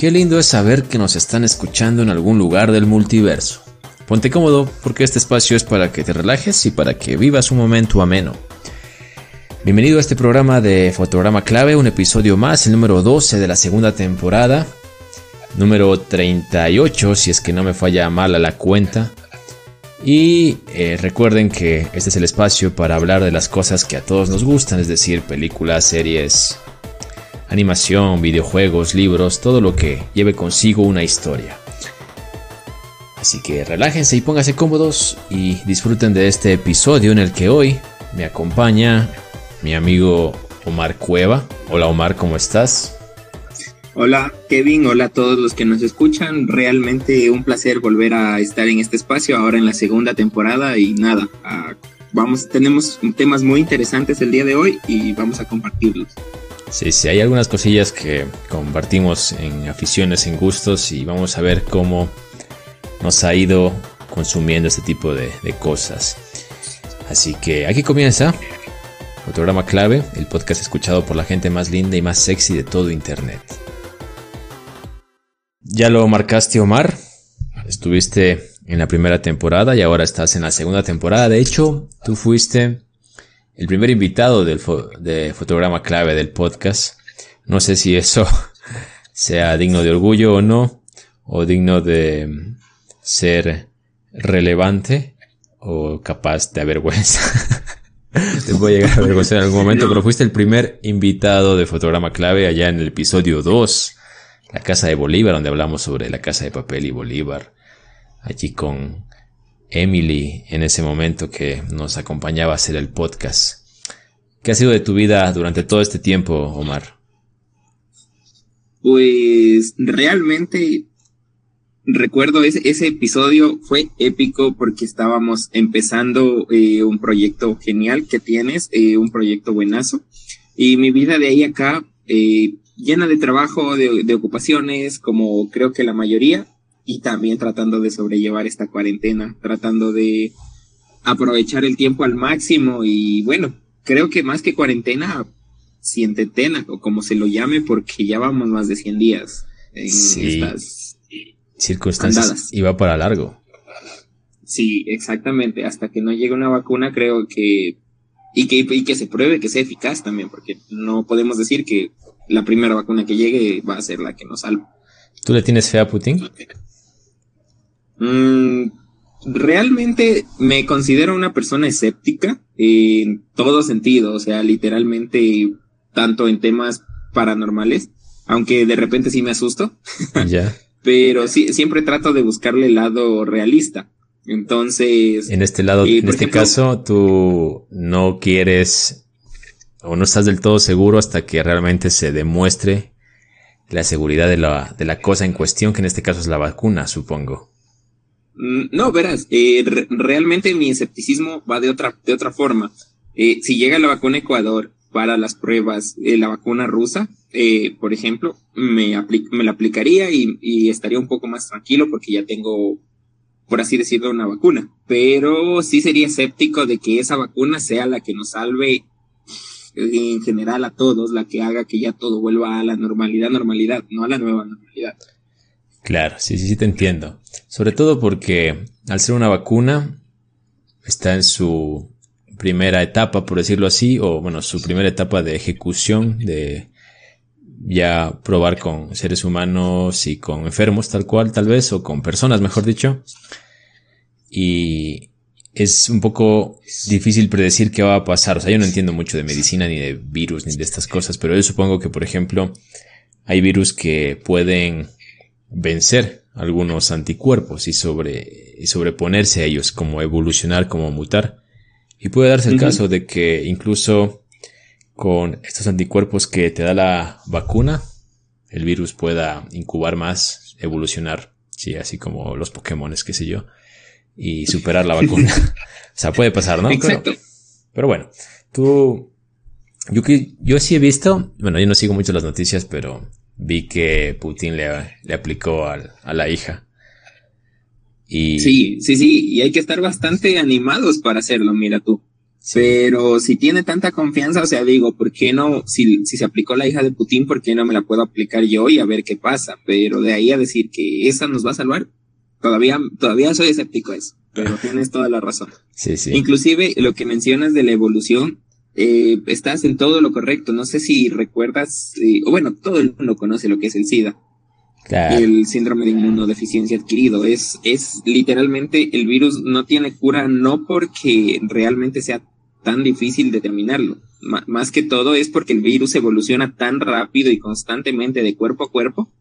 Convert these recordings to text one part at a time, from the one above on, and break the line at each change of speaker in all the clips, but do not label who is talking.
Qué lindo es saber que nos están escuchando en algún lugar del multiverso. Ponte cómodo porque este espacio es para que te relajes y para que vivas un momento ameno. Bienvenido a este programa de Fotograma Clave, un episodio más, el número 12 de la segunda temporada, número 38 si es que no me falla mal a la cuenta. Y eh, recuerden que este es el espacio para hablar de las cosas que a todos nos gustan, es decir, películas, series, animación, videojuegos, libros, todo lo que lleve consigo una historia. Así que relájense y pónganse cómodos y disfruten de este episodio en el que hoy me acompaña mi amigo Omar Cueva. Hola Omar, ¿cómo estás?
Hola Kevin, hola a todos los que nos escuchan. Realmente un placer volver a estar en este espacio ahora en la segunda temporada y nada, ah, vamos, tenemos temas muy interesantes el día de hoy y vamos a compartirlos.
Sí, sí, hay algunas cosillas que compartimos en aficiones, en gustos y vamos a ver cómo nos ha ido consumiendo este tipo de, cosas. Así que aquí comienza Fotograma Clave, el podcast escuchado por la gente más linda y más sexy de todo Internet. Ya lo marcaste, Omar. Estuviste en la primera temporada y ahora estás en la segunda temporada. De hecho, tú fuiste el primer invitado del de fotograma clave del podcast. No sé si eso sea digno de orgullo o no, o digno de ser relevante o capaz de avergüenza. Te voy a llegar a avergonzar en algún momento, pero fuiste el primer invitado de fotograma clave allá en el episodio 2, la casa de Bolívar, donde hablamos sobre la casa de papel y Bolívar, allí con Emily en ese momento que nos acompañaba a hacer el podcast. ¿Qué ha sido de tu vida durante todo este tiempo, Omar?
Pues realmente recuerdo ese, ese episodio fue épico porque estábamos empezando eh, un proyecto genial que tienes, eh, un proyecto buenazo. Y mi vida de ahí acá, eh, llena de trabajo, de, de, ocupaciones, como creo que la mayoría, y también tratando de sobrellevar esta cuarentena, tratando de aprovechar el tiempo al máximo y bueno, creo que más que cuarentena, ciententena o como se lo llame, porque ya vamos más de 100 días en estas
circunstancias y va para largo.
Sí, exactamente. Hasta que no llegue una vacuna, creo que y que, y que se pruebe que sea eficaz también, porque no podemos decir que la primera vacuna que llegue va a ser la que nos salva.
¿Tú le tienes fe a Putin?
Mm, realmente me considero una persona escéptica en todo sentido, o sea, literalmente tanto en temas paranormales, aunque de repente sí me asusto. Ya. Pero sí, siempre trato de buscarle el lado realista. Entonces.
En este lado, en este caso, tú no quieres o no estás del todo seguro hasta que realmente se demuestre la seguridad de la, de la cosa en cuestión, que en este caso es la vacuna, supongo.
Mm, no, verás, eh, realmente mi escepticismo va de otra, de otra forma. Eh, si llega la vacuna Ecuador para las pruebas, eh, la vacuna rusa, eh, por ejemplo, me, me la aplicaría y, y, estaría un poco más tranquilo porque ya tengo, por así decirlo, una vacuna. Pero sí sería escéptico de que esa vacuna sea la que nos salve en general a todos, la que haga que ya todo vuelva a la normalidad, normalidad, no a la nueva normalidad.
Claro, sí, sí, sí te entiendo. Sobre todo porque al ser una vacuna está en su primera etapa, por decirlo así, o bueno, su primera etapa de ejecución, de ya probar con seres humanos y con enfermos tal cual, tal vez, o con personas, mejor dicho. Y es un poco difícil predecir qué va a pasar. O sea, yo no entiendo mucho de medicina, ni de virus, ni de estas cosas, pero yo supongo que, por ejemplo, hay virus que pueden vencer algunos anticuerpos y, sobre, y sobreponerse a ellos, como evolucionar, como mutar. Y puede darse el caso de que incluso con estos anticuerpos que te da la vacuna, el virus pueda incubar más, evolucionar, sí, así como los Pokémon, qué sé yo, y superar la vacuna. o sea, puede pasar, ¿no?
Exacto.
Pero, bueno, tú, yo, yo sí he visto, bueno, yo no sigo mucho las noticias, pero vi que Putin le, le aplicó a, a la hija.
Y... Sí, sí, sí, y hay que estar bastante animados para hacerlo, mira tú. Pero si tiene tanta confianza, o sea, digo, ¿por qué no? Si, si se aplicó la hija de Putin, ¿por qué no me la puedo aplicar yo y a ver qué pasa? Pero de ahí a decir que esa nos va a salvar, todavía, todavía soy escéptico a eso. Pero tienes toda la razón.
Sí, sí.
Inclusive lo que mencionas de la evolución, eh, estás en todo lo correcto. No sé si recuerdas, eh, o bueno, todo el mundo conoce lo que es el SIDA. El síndrome de inmunodeficiencia adquirido. Es, es literalmente el virus no tiene cura, no porque realmente sea tan difícil determinarlo. más que todo es porque el virus evoluciona tan rápido y constantemente de cuerpo a cuerpo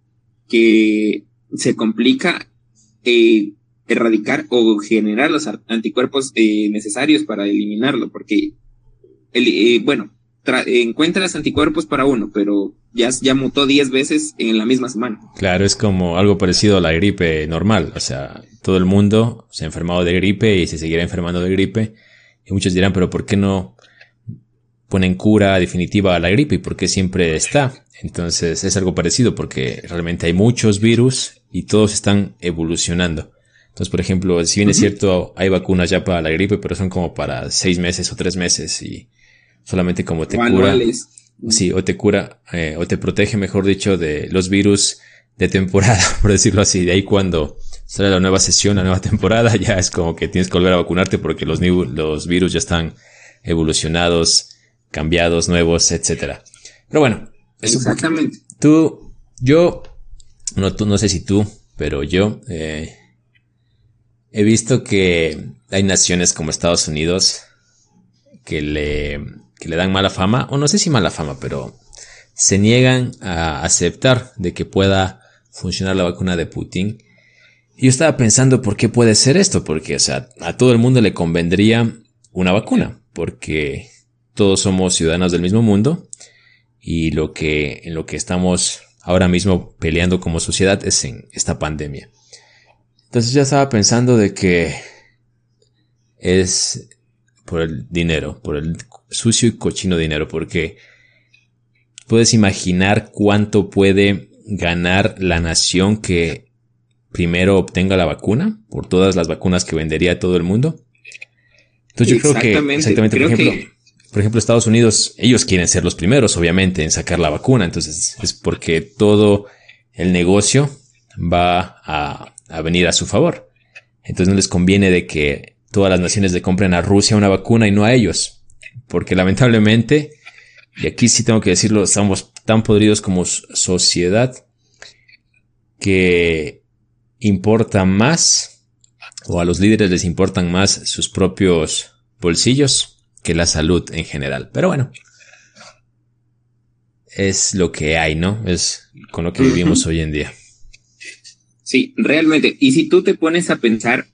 que se complica eh, erradicar o generar los anticuerpos eh, necesarios para eliminarlo, porque, el, eh, bueno, encuentras anticuerpos para uno, pero ya, ya mutó 10 veces en la misma semana.
Claro, es como algo parecido a la gripe normal, o sea, todo el mundo se ha enfermado de gripe y se seguirá enfermando de gripe, y muchos dirán, pero ¿por qué no ponen cura definitiva a la gripe y por qué siempre está? Entonces es algo parecido porque realmente hay muchos virus y todos están evolucionando. Entonces, por ejemplo, si bien es cierto, hay vacunas ya para la gripe, pero son como para seis meses o tres meses y solamente como te cura. Sí, o te cura, eh, o te protege, mejor dicho, de los virus de temporada, por decirlo así. De ahí cuando sale la nueva sesión, la nueva temporada, ya es como que tienes que volver a vacunarte porque los, los virus ya están evolucionados, cambiados, nuevos, etcétera. Pero bueno,
exactamente.
Tú, yo, no, tú, no sé si tú, pero yo, eh, He visto que hay naciones como Estados Unidos que le, que le dan mala fama, o no sé si mala fama, pero se niegan a aceptar de que pueda funcionar la vacuna de Putin. Yo estaba pensando por qué puede ser esto, porque, o sea, a todo el mundo le convendría una vacuna, porque todos somos ciudadanos del mismo mundo y lo que, en lo que estamos ahora mismo peleando como sociedad es en esta pandemia. Entonces ya estaba pensando de que es por el dinero, por el sucio y cochino dinero, porque puedes imaginar cuánto puede ganar la nación que primero obtenga la vacuna, por todas las vacunas que vendería todo el mundo. Entonces yo creo que, exactamente, por ejemplo, por ejemplo, Estados Unidos, ellos quieren ser los primeros, obviamente, en sacar la vacuna, entonces es porque todo el negocio va a a venir a su favor. Entonces no les conviene de que todas las naciones le compren a Rusia una vacuna y no a ellos. Porque lamentablemente, y aquí sí tengo que decirlo, estamos tan podridos como sociedad que importa más, o a los líderes les importan más sus propios bolsillos que la salud en general. Pero bueno, es lo que hay, ¿no? Es con lo que vivimos hoy en día.
Sí, realmente. Y si tú te pones a pensar,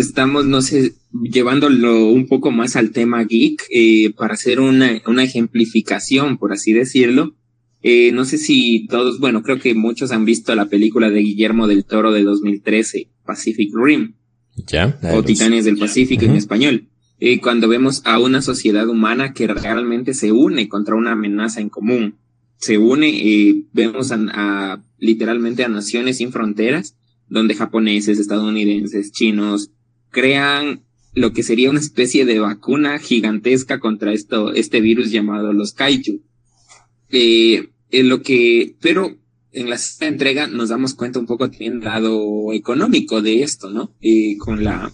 estamos, no sé, llevándolo un poco más al tema geek, eh, para hacer una, una ejemplificación, por así decirlo. Eh, no sé si todos, bueno, creo que muchos han visto la película de Guillermo del Toro de 2013, Pacific Rim.
Ya.
O Titanes del Pacífico en español. Eh, cuando vemos a una sociedad humana que realmente se une contra una amenaza en común se une, y vemos a, literalmente a naciones sin fronteras, donde japoneses, estadounidenses, chinos, crean lo que sería una especie de vacuna gigantesca contra esto, este virus llamado los kaiju. Eh, en lo que, pero en la entrega nos damos cuenta un poco también lado económico de esto, ¿no? Eh, con la,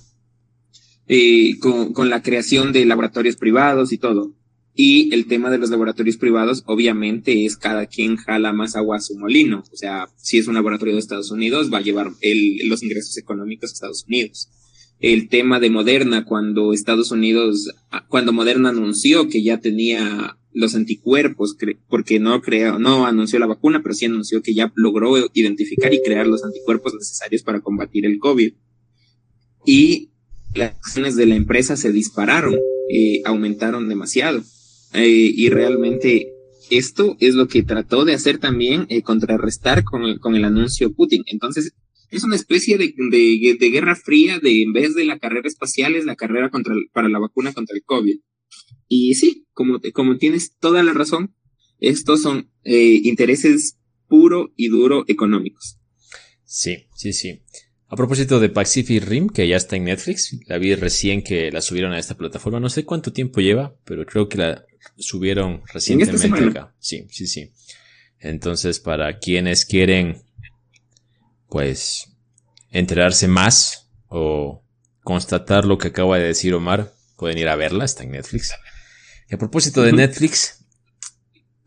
eh, con, con la creación de laboratorios privados y todo. Y el tema de los laboratorios privados, obviamente, es cada quien jala más agua a su molino. O sea, si es un laboratorio de Estados Unidos, va a llevar el, los ingresos económicos a Estados Unidos. El tema de Moderna, cuando Estados Unidos, cuando Moderna anunció que ya tenía los anticuerpos, porque no creó, no anunció la vacuna, pero sí anunció que ya logró identificar y crear los anticuerpos necesarios para combatir el COVID. Y las acciones de la empresa se dispararon, eh, aumentaron demasiado. Eh, y realmente esto es lo que trató de hacer también, eh, contrarrestar con el, con el anuncio Putin. Entonces, es una especie de, de, de, guerra fría de en vez de la carrera espacial es la carrera contra para la vacuna contra el COVID. Y sí, como, como tienes toda la razón, estos son eh, intereses puro y duro económicos.
Sí, sí, sí. A propósito de Pacific Rim, que ya está en Netflix, la vi recién que la subieron a esta plataforma. No sé cuánto tiempo lleva, pero creo que la subieron recientemente acá. Sí, sí, sí. Entonces, para quienes quieren, pues, enterarse más o constatar lo que acaba de decir Omar, pueden ir a verla, está en Netflix. Y a propósito de Netflix,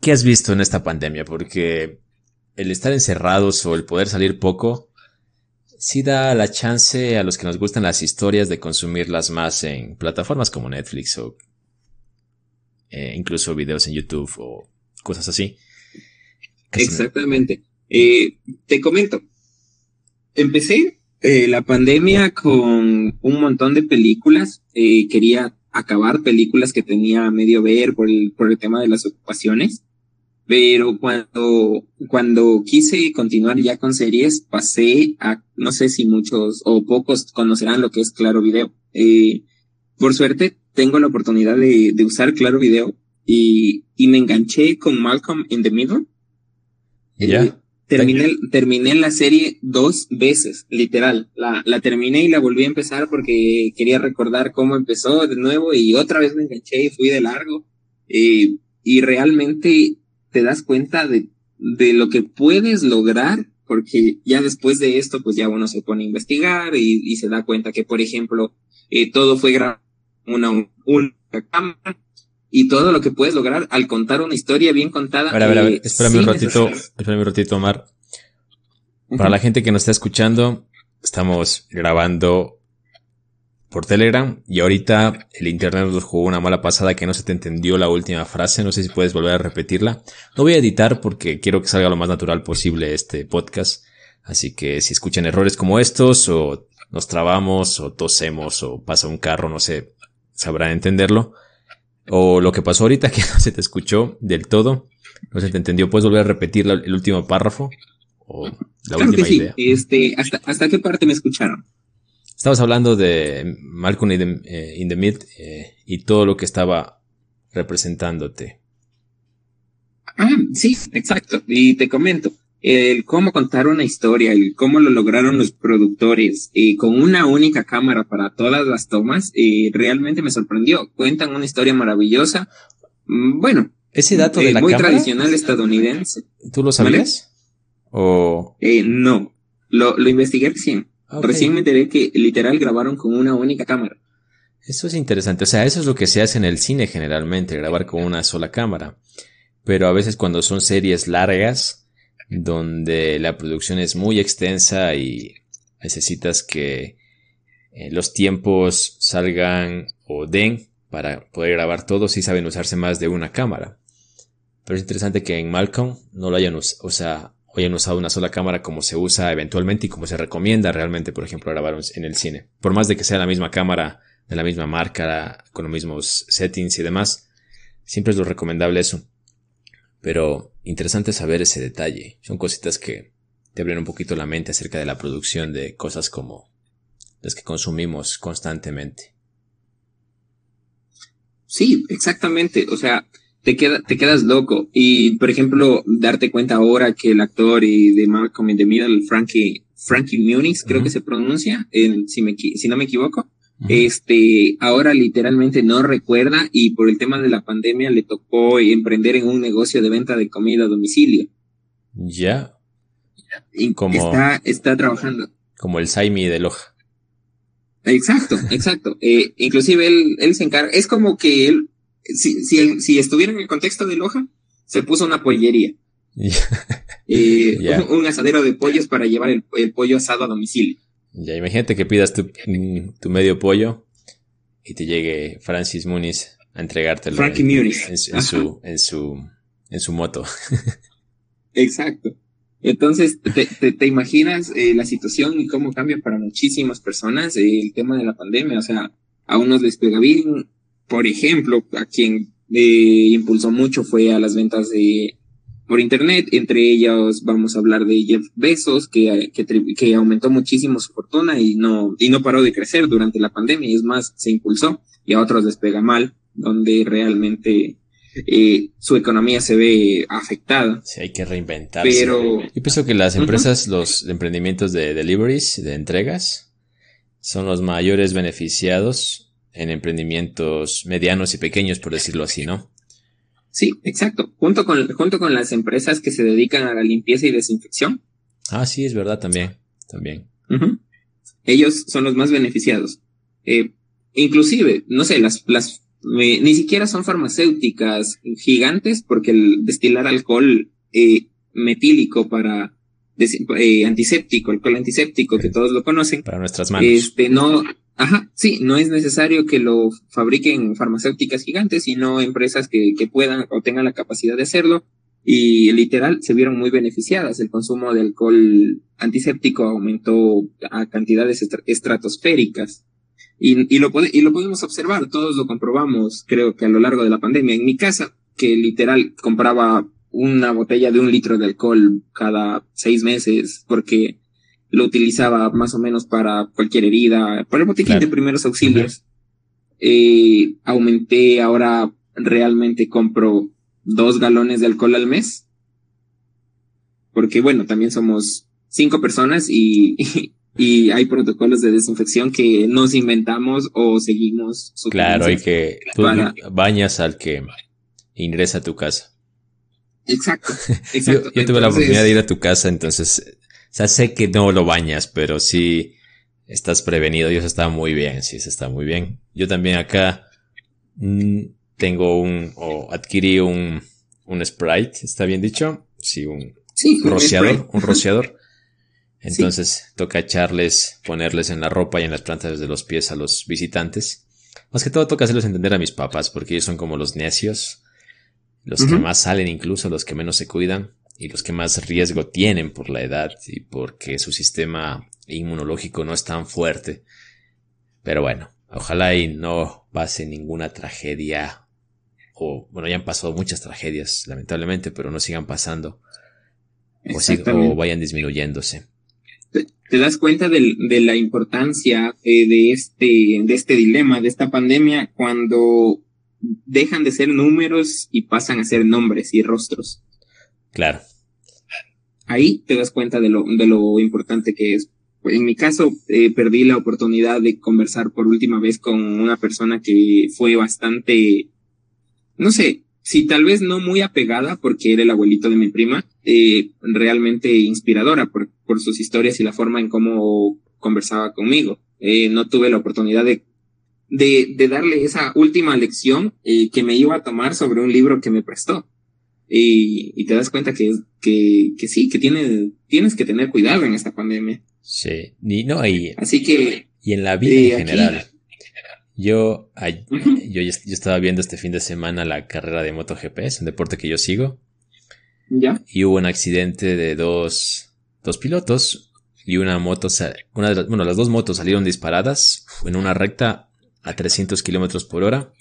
¿qué has visto en esta pandemia? Porque el estar encerrados o el poder salir poco, sí da la chance a los que nos gustan las historias de consumirlas más en plataformas como Netflix o eh, incluso videos en YouTube o cosas así.
Exactamente. Eh, te comento, empecé eh, la pandemia con un montón de películas. quería acabar películas que tenía a medio ver por el, por el tema de las ocupaciones. Pero cuando, cuando quise continuar ya con series, pasé a, no sé si muchos o pocos conocerán lo que es Claro Video. Eh, por suerte, tengo la oportunidad de, de usar Claro Video y, y, me enganché con Malcolm in the Middle.
Ya.
Terminé, terminé la serie dos veces, literal. La, la terminé y la volví a empezar porque quería recordar cómo empezó de nuevo y otra vez me enganché y fui de largo. Eh, y realmente te das cuenta de, de lo que puedes lograr, porque ya después de esto, pues ya uno se pone a investigar y, y se da cuenta que, por ejemplo, eh, todo fue grabado una, una cámara y todo lo que puedes lograr al contar una historia bien contada.
A ver, a ver, a ver. Espérame un ratito, espérame un ratito, Omar. Para la gente que nos está escuchando, estamos grabando por Telegram y ahorita el internet nos jugó una mala pasada que no se te entendió la última frase, no sé si puedes volver a repetirla. No voy a editar porque quiero que salga lo más natural posible este podcast, así que si escuchan errores como estos o nos trabamos o tosemos o pasa un carro, no sé, sabrán entenderlo. O lo que pasó ahorita que no se te escuchó del todo, no se te entendió, puedes volver a repetir el último párrafo o la última
sí.
idea.
Este, hasta, ¿Hasta qué parte me escucharon?
Estabas hablando de Malcolm in the, eh, in the Mid eh, y todo lo que estaba representándote.
Ah, sí, exacto. Y te comento, el cómo contar una historia, el cómo lo lograron los productores eh, con una única cámara para todas las tomas, eh, realmente me sorprendió. Cuentan una historia maravillosa. Mm, Bueno,
Ese dato de
eh,
la
muy
cámara,
tradicional estadounidense.
¿tú lo sabías? O
Eh, no, lo, lo investigué recién.
Ok.
Recién me enteré que literal grabaron con una única cámara.
Eso es interesante. O sea, eso es lo que se hace en el cine generalmente, grabar con una sola cámara. Pero a veces cuando son series largas, donde la producción es muy extensa y necesitas que eh, los tiempos salgan o den para poder grabar todo, sí saben usarse más de una cámara. Pero es interesante que en Malcolm no lo hayan usado, o sea, hayan usado una sola cámara como se usa eventualmente y como se recomienda realmente, por ejemplo, grabar en el cine. Por más de que sea la misma cámara, de la misma marca, con los mismos settings y demás, siempre es lo recomendable eso. Pero interesante saber ese detalle. Son cositas que te abren un poquito la mente acerca de la producción de cosas como las que consumimos constantemente.
Sí, exactamente. O sea, te, queda, te quedas loco. Y, por ejemplo, darte cuenta ahora que el actor y de Malcolm in the Middle, Frankie, Frankie Muniz, creo que se pronuncia, me, si no me equivoco, Este, ahora literalmente no recuerda y por el tema de la pandemia le tocó emprender en un negocio de venta de comida a domicilio.
Ya, Como-
está, está trabajando.
como el Saimi de Loja.
Exacto, exacto. Eh, inclusive él, él se encarga, es como que él, si, si, él- si estuviera en el contexto de Loja, se puso una pollería, eh, un, un asadero de pollos para llevar el, el pollo asado a domicilio.
Ya, imagínate que pidas tu, tu medio pollo y te llegue Francis Muniz a entregártelo
Frankie
en,
Muniz.
en su, en su, en su, en su moto.
Exacto. Entonces, te, te, te imaginas eh, la situación y cómo cambia para muchísimas personas eh, el tema de la pandemia. O sea, a unos les pega bien. Por ejemplo, a quien eh, impulsó mucho fue a las ventas de por internet. Entre ellos vamos a hablar de Jeff Bezos, que, que aumentó muchísimo su fortuna y no, y no paró de crecer durante la pandemia. Y es más, se impulsó y a otros les pega mal, donde realmente eh, su economía se ve afectada.
Sí, hay que reinventarse.
Pero
Yo pienso que las empresas, los emprendimientos de deliveries, de entregas, son los mayores beneficiados en emprendimientos medianos y pequeños, por decirlo así, ¿no?
Sí, exacto. Junto con, junto con las empresas que se dedican a la limpieza y desinfección,
Ah, sí, es verdad también. También.
Ellos son los más beneficiados. Eh, inclusive, no sé, las, las eh, ni siquiera son farmacéuticas gigantes porque el destilar alcohol eh, metílico para eh, antiséptico, alcohol antiséptico que todos lo conocen,
Para nuestras manos.
este no, ajá, sí, no es necesario que lo fabriquen farmacéuticas gigantes, sino empresas que, que puedan o tengan la capacidad de hacerlo. Y literal se vieron muy beneficiadas. El consumo de alcohol antiséptico aumentó a cantidades estra- estratosféricas. Y, y, lo y lo podemos observar, todos lo comprobamos, creo que a lo largo de la pandemia. En mi casa, que literal compraba una botella de un litro de alcohol cada seis meses, porque lo utilizaba más o menos para cualquier herida, para el botiquín
Claro.
de primeros auxilios. Eh, aumenté, ahora realmente compro dos galones de alcohol al mes. Porque bueno, también somos cinco personas y, y hay protocolos de desinfección que nos inventamos o seguimos.
Claro, hay que. Tú bañas al que ingresa a tu casa.
Exacto,
Yo,
exacto.
yo tuve la oportunidad de ir a tu casa, entonces. O sea, sé que no lo bañas, pero sí estás prevenido y eso está muy bien. Sí, eso está muy bien. Yo también acá mm, tengo un. o adquirí un. un Sprite, ¿está bien dicho? Sí, un
Sí, un
rociador.
spray.
Un rociador. Entonces toca echarles, ponerles en la ropa y en las plantas de los pies a los visitantes. Más que todo toca hacerles entender a mis papás, porque ellos son como los necios, los que más salen incluso, los que menos se cuidan y los que más riesgo tienen por la edad y porque su sistema inmunológico no es tan fuerte. Pero bueno, ojalá y no pase ninguna tragedia. O bueno, ya han pasado muchas tragedias, lamentablemente, pero no sigan pasando. O,
Exactamente.
o vayan disminuyéndose.
te das cuenta del- de la importancia eh, de este de este dilema de esta pandemia cuando dejan de ser números y pasan a ser nombres y rostros
Claro.
ahí te das cuenta de lo de lo importante que es en mi caso eh, perdí la oportunidad de conversar por última vez con una persona que fue bastante no sé si tal vez no muy apegada porque era el abuelito de mi prima eh, realmente inspiradora por, por sus historias y la forma en cómo conversaba conmigo. Eh, no tuve la oportunidad de, de, de darle esa última lección eh, que me iba a tomar sobre un libro que me prestó. Y, y te das cuenta que, que, que sí, que tiene, tienes que tener cuidado en esta pandemia.
Sí. Y no, y,
Así que,
y en la vida
Eh,
en
aquí-
general. Yo, ay- yo, yo estaba viendo este fin de semana la carrera de MotoGP, es un deporte que yo sigo,
ya,
y hubo un accidente de dos, dos pilotos y una moto, una de las, bueno, las dos motos salieron disparadas en una recta a 300 kilómetros por hora.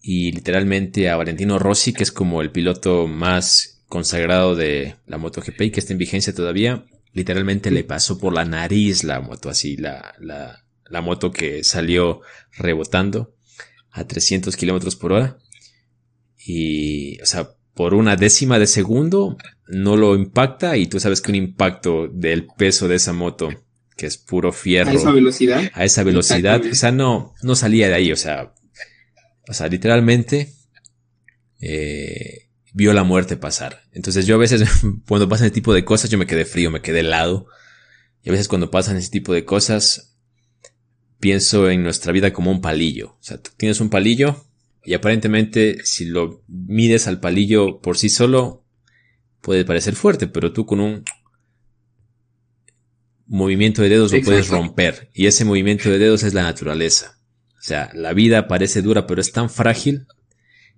Y literalmente a Valentino Rossi, que es como el piloto más consagrado de la MotoGP y que está en vigencia todavía, literalmente le pasó por la nariz la moto, así la, la, la moto que salió rebotando a 300 kilómetros por hora. Y, o sea, por una décima de segundo no lo impacta y tú sabes que un impacto del peso de esa moto, que es puro fierro,
a esa velocidad.
a esa velocidad, o sea, no, no salía de ahí, o sea, o sea, literalmente eh, vio la muerte pasar. Entonces yo a veces, cuando pasan ese tipo de cosas, yo me quedé frío, me quedé helado. Y a veces cuando pasan ese tipo de cosas, pienso en nuestra vida como un palillo. O sea, tú tienes un palillo y aparentemente si lo mides al palillo por sí solo, puede parecer fuerte, pero tú con un movimiento de dedos lo puedes romper. Y ese movimiento de dedos es la naturaleza. O sea, la vida parece dura, pero es tan frágil.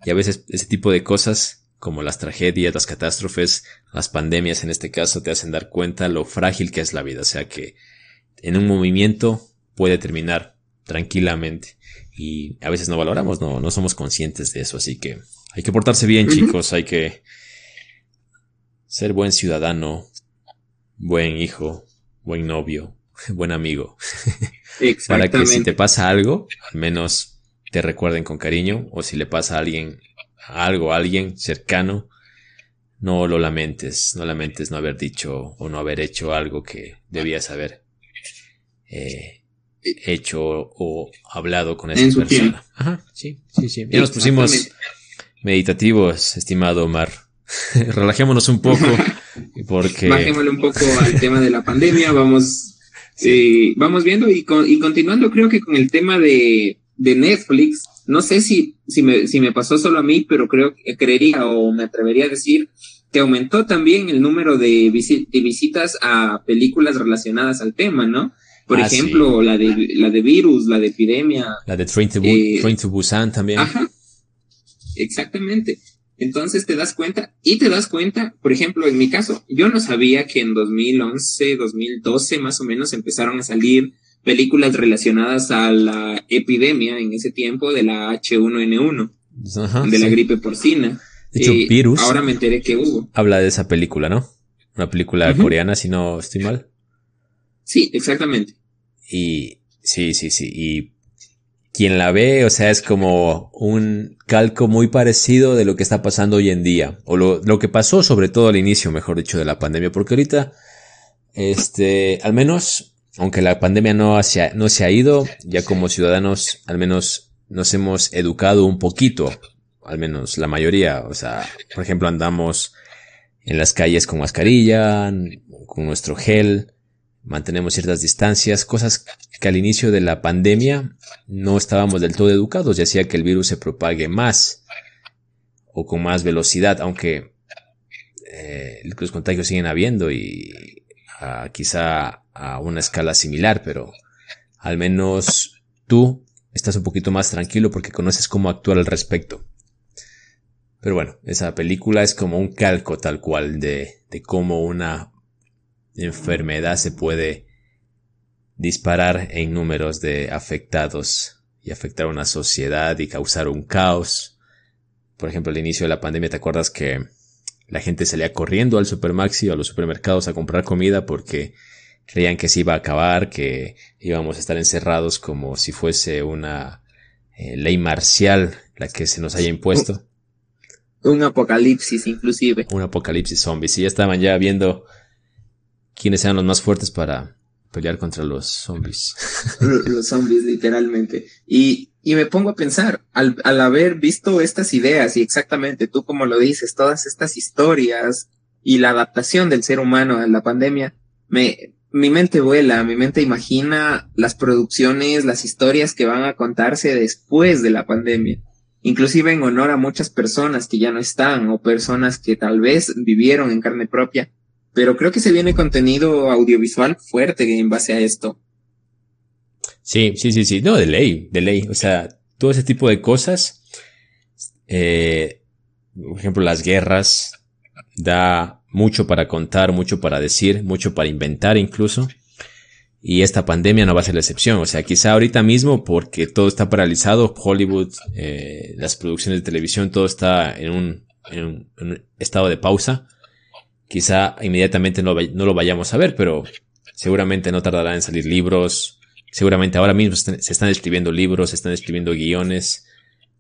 Y a veces ese tipo de cosas, como las tragedias, las catástrofes, las pandemias en este caso, te hacen dar cuenta lo frágil que es la vida. O sea que en un movimiento puede terminar tranquilamente. Y a veces no valoramos, no, no somos conscientes de eso. Así que hay que portarse bien, chicos. Hay que ser buen ciudadano, buen hijo, buen novio, buen amigo. Para que si te pasa algo, al menos te recuerden con cariño. O si le pasa a alguien algo, a alguien cercano, no lo lamentes, no lamentes no haber dicho o no haber hecho algo que debías haber eh, hecho o hablado con esa persona. Ajá, sí, sí, sí. Ya nos pusimos meditativos, estimado Omar. Relajémonos un poco porque...
Bajémosle un poco al tema de la pandemia, vamos, eh, vamos viendo y, y continuando creo que con el tema de, de Netflix, no sé si, si, me, si me pasó solo a mí, pero creo que creería o me atrevería a decir que aumentó también el número de, visitas a películas relacionadas al tema, ¿no? Por ah, ejemplo, la de la de virus, la de epidemia.
La de Train to, eh, Busan también.
Ajá. Exactamente. Entonces te das cuenta y te das cuenta, por ejemplo, en mi caso, yo no sabía que en 2011, 2012 más o menos empezaron a salir películas relacionadas a la epidemia en ese tiempo de la H1N1, de la gripe porcina.
De hecho, eh, Virus.
Ahora me enteré que hubo.
Habla de esa película, ¿no? Una película coreana, si no estoy mal.
Sí, exactamente.
Y sí, sí, sí. Y quien la ve, o sea, es como un calco muy parecido de lo que está pasando hoy en día. O lo, lo que pasó sobre todo al inicio, mejor dicho, de la pandemia. Porque ahorita, este, al menos aunque la pandemia no, no se ha ido, ya como ciudadanos al menos nos hemos educado un poquito, al menos la mayoría, o sea, por ejemplo andamos en las calles con mascarilla, con nuestro gel, mantenemos ciertas distancias, cosas que al inicio de la pandemia no estábamos del todo educados y hacía que el virus se propague más o con más velocidad, aunque eh, los contagios siguen habiendo y ah, quizá a una escala similar, pero al menos tú estás un poquito más tranquilo porque conoces cómo actuar al respecto. Pero bueno, esa película es como un calco tal cual de, de cómo una enfermedad se puede disparar en números de afectados y afectar a una sociedad y causar un caos. Por ejemplo, al inicio de la pandemia, ¿te acuerdas que la gente salía corriendo al supermaxi o a los supermercados a comprar comida porque creían que se iba a acabar, que íbamos a estar encerrados como si fuese una eh, ley marcial la que se nos haya impuesto.
Un apocalipsis inclusive.
Un apocalipsis zombies. Y ya estaban ya viendo quiénes eran los más fuertes para pelear contra los zombies.
los zombies, literalmente. Y, y me pongo a pensar, al, al haber visto estas ideas y exactamente tú como lo dices, todas estas historias y la adaptación del ser humano a la pandemia, me, mi mente vuela, mi mente imagina las producciones, las historias que van a contarse después de la pandemia, inclusive en honor a muchas personas que ya no están o personas que tal vez vivieron en carne propia, pero creo que se viene contenido audiovisual fuerte en base a esto.
Sí, sí, sí, sí, no, de ley, de ley, o sea, todo ese tipo de cosas, eh, por ejemplo, las guerras, da mucho para contar, mucho para decir, mucho para inventar incluso. Y esta pandemia no va a ser la excepción. O sea, quizá ahorita mismo, porque todo está paralizado, Hollywood, eh, las producciones de televisión, todo está en un, en un, estado de pausa. Quizá inmediatamente no, lo vayamos a ver, pero seguramente no tardará en salir libros. Seguramente ahora mismo se están escribiendo libros, se están escribiendo guiones,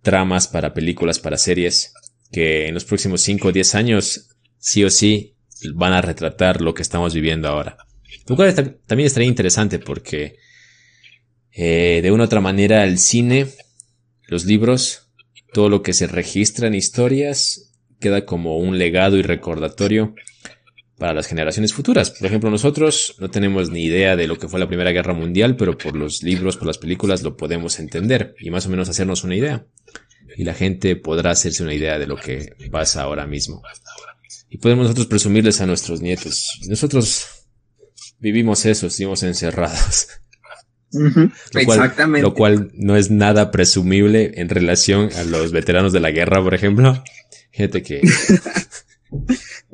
tramas para películas, para series, que en los próximos 5 o 10 años sí o sí van a retratar lo que estamos viviendo ahora. Lo cual también estaría interesante porque eh, de una u otra manera el cine, los libros, todo lo que se registra en historias queda como un legado y recordatorio para las generaciones futuras. Por ejemplo, nosotros no tenemos ni idea de lo que fue la Primera Guerra Mundial, pero por los libros, por las películas lo podemos entender y más o menos hacernos una idea. Y la gente podrá hacerse una idea de lo que pasa ahora mismo y podemos nosotros presumirles a nuestros nietos. Nosotros vivimos eso, estuvimos encerrados.
Exactamente.
lo cual no es nada presumible en relación a los veteranos de la guerra, por ejemplo. Gente que...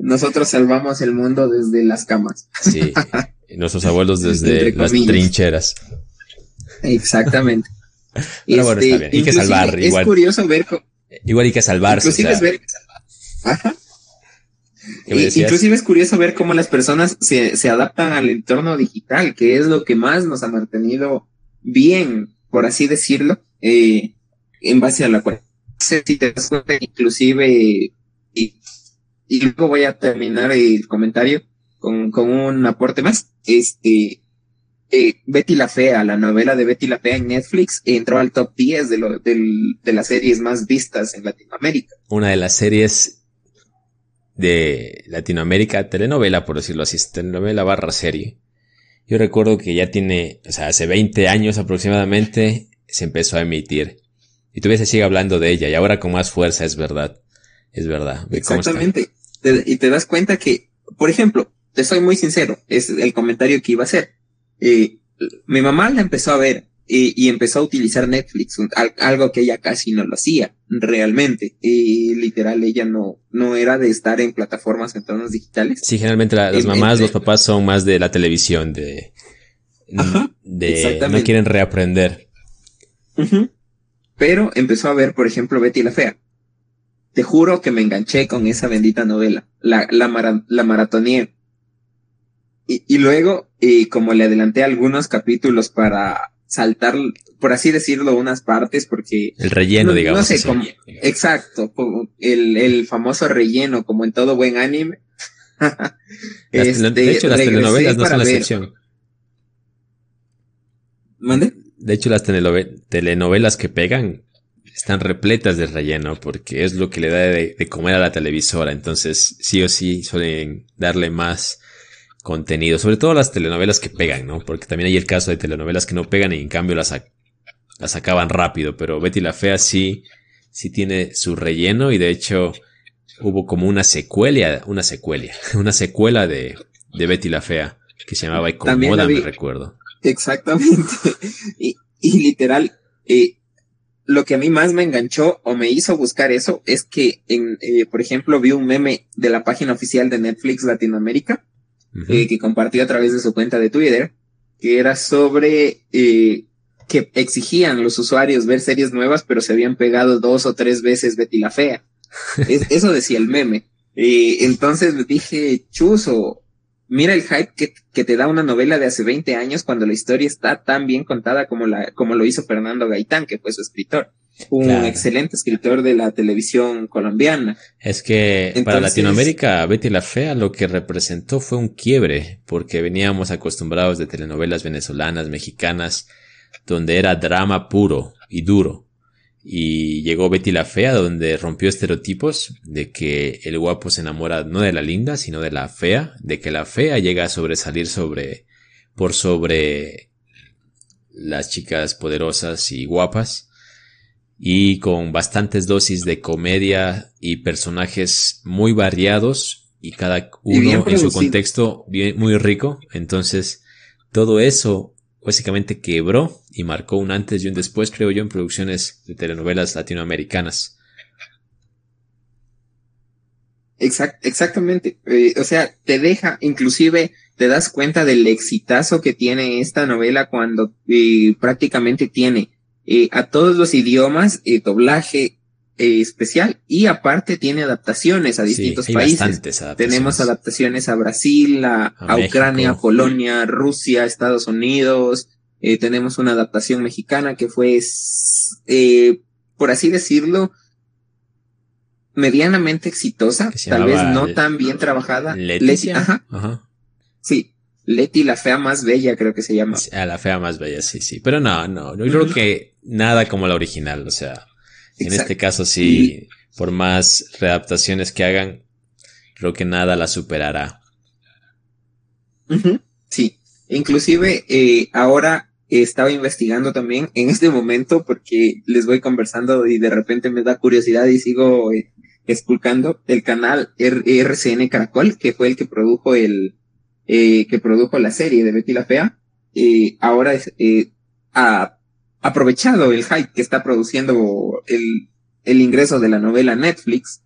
Nosotros salvamos el mundo desde las camas.
sí, nuestros abuelos desde las trincheras.
Exactamente.
Pero bueno, está bien. Hay que salvar.
Es curioso ver...
Igual hay que salvarse.
Inclusive es ver... Ajá. Inclusive es curioso ver cómo las personas se, se adaptan al entorno digital, que es lo que más nos ha mantenido bien, por así decirlo, eh, en base a la sé si te das cuenta, inclusive, y, luego voy a terminar el comentario con, con un aporte más. Este, eh, Betty la Fea, la novela de Betty la Fea en Netflix, entró al top 10 de, lo, de las series más vistas en Latinoamérica.
Una de las series de Latinoamérica, telenovela, por decirlo así, telenovela barra serie. Yo recuerdo que ya tiene, o sea, hace 20 años aproximadamente se empezó a emitir. Y todavía se sigue hablando de ella y ahora con más fuerza, es verdad. Es verdad.
Exactamente. Y te das cuenta que, por ejemplo, te soy muy sincero, es el comentario que iba a hacer. Eh, mi mamá la empezó a ver y, empezó a utilizar Netflix, algo que ella casi no lo hacía realmente. Y literal, ella no, no era de estar en plataformas en entornos digitales.
Sí, generalmente las mamás, los papás son más de la televisión, de, de no quieren reaprender.
Pero empezó a ver, por ejemplo, Betty la Fea. Te juro que me enganché con esa bendita novela. La, la, la maratoneé. Y, y luego, y como le adelanté algunos capítulos para saltar, por así decirlo, unas partes, porque...
El relleno, digamos. No sé,
cómo, exacto, el, el famoso relleno, como en todo buen anime.
este, de hecho, las telenovelas no son la excepción.
¿Mande?
De hecho, las telenovelas que pegan están repletas de relleno porque es lo que le da de, de, comer a la televisora. Entonces, sí o sí suelen darle más contenido, sobre todo las telenovelas que pegan, ¿no? Porque también hay el caso de telenovelas que no pegan y en cambio las, las acaban rápido, pero Betty la Fea sí, sí tiene su relleno y de hecho hubo como una secuela, una secuela, una secuela de, de Betty la Fea que se llamaba Incomoda, me recuerdo.
Exactamente. y, y literal, eh, lo que a mí más me enganchó o me hizo buscar eso es que, en, eh, por ejemplo, vi un meme de la página oficial de Netflix Latinoamérica eh, que compartió a través de su cuenta de Twitter, que era sobre eh, que exigían los usuarios ver series nuevas, pero se habían pegado dos o tres veces Betty la Fea. eso decía el meme. Entonces dije, chuzo, mira el hype que, que, te da una novela de hace 20 años cuando la historia está tan bien contada como, la, como lo hizo Fernando Gaitán, que fue su escritor un excelente escritor de la televisión colombiana.
Es que para Latinoamérica, Betty la Fea lo que representó fue un quiebre, porque veníamos acostumbrados de telenovelas venezolanas, mexicanas, donde era drama puro y duro. Y llegó Betty la Fea, donde rompió estereotipos de que el guapo se enamora no de la linda, sino de la fea, de que la fea llega a sobresalir sobre, por sobre las chicas poderosas y guapas y con bastantes dosis de comedia y personajes muy variados y cada uno en su contexto bien, muy rico. Entonces, todo eso básicamente quebró y marcó un antes y un después, creo yo, en producciones de telenovelas latinoamericanas.
exactamente. Eh, o sea, te deja, inclusive te das cuenta del exitazo que tiene esta novela cuando eh, prácticamente tiene eh, a todos los idiomas, doblaje especial y aparte tiene adaptaciones a distintos países. Tenemos adaptaciones a Brasil, a, Ucrania, Polonia, Rusia, Estados Unidos. Tenemos una adaptación mexicana que fue, por así decirlo, medianamente exitosa, tal vez no tan bien trabajada.
Leticia. Ajá.
Sí, Leti, la fea más bella, creo que se llama.
A la fea más bella, sí, sí. Pero no, no, yo creo que nada como la original, o sea, en este caso sí, por más readaptaciones que hagan, creo que nada la superará.
Sí, inclusive eh, ahora estaba investigando también en este momento porque les voy conversando y de repente me da curiosidad y sigo eh, el canal RCN Caracol, que fue el que produjo el, eh, que produjo la serie de Betty la Fea, eh, ahora ha aprovechado el hype que está produciendo el, el ingreso de la novela Netflix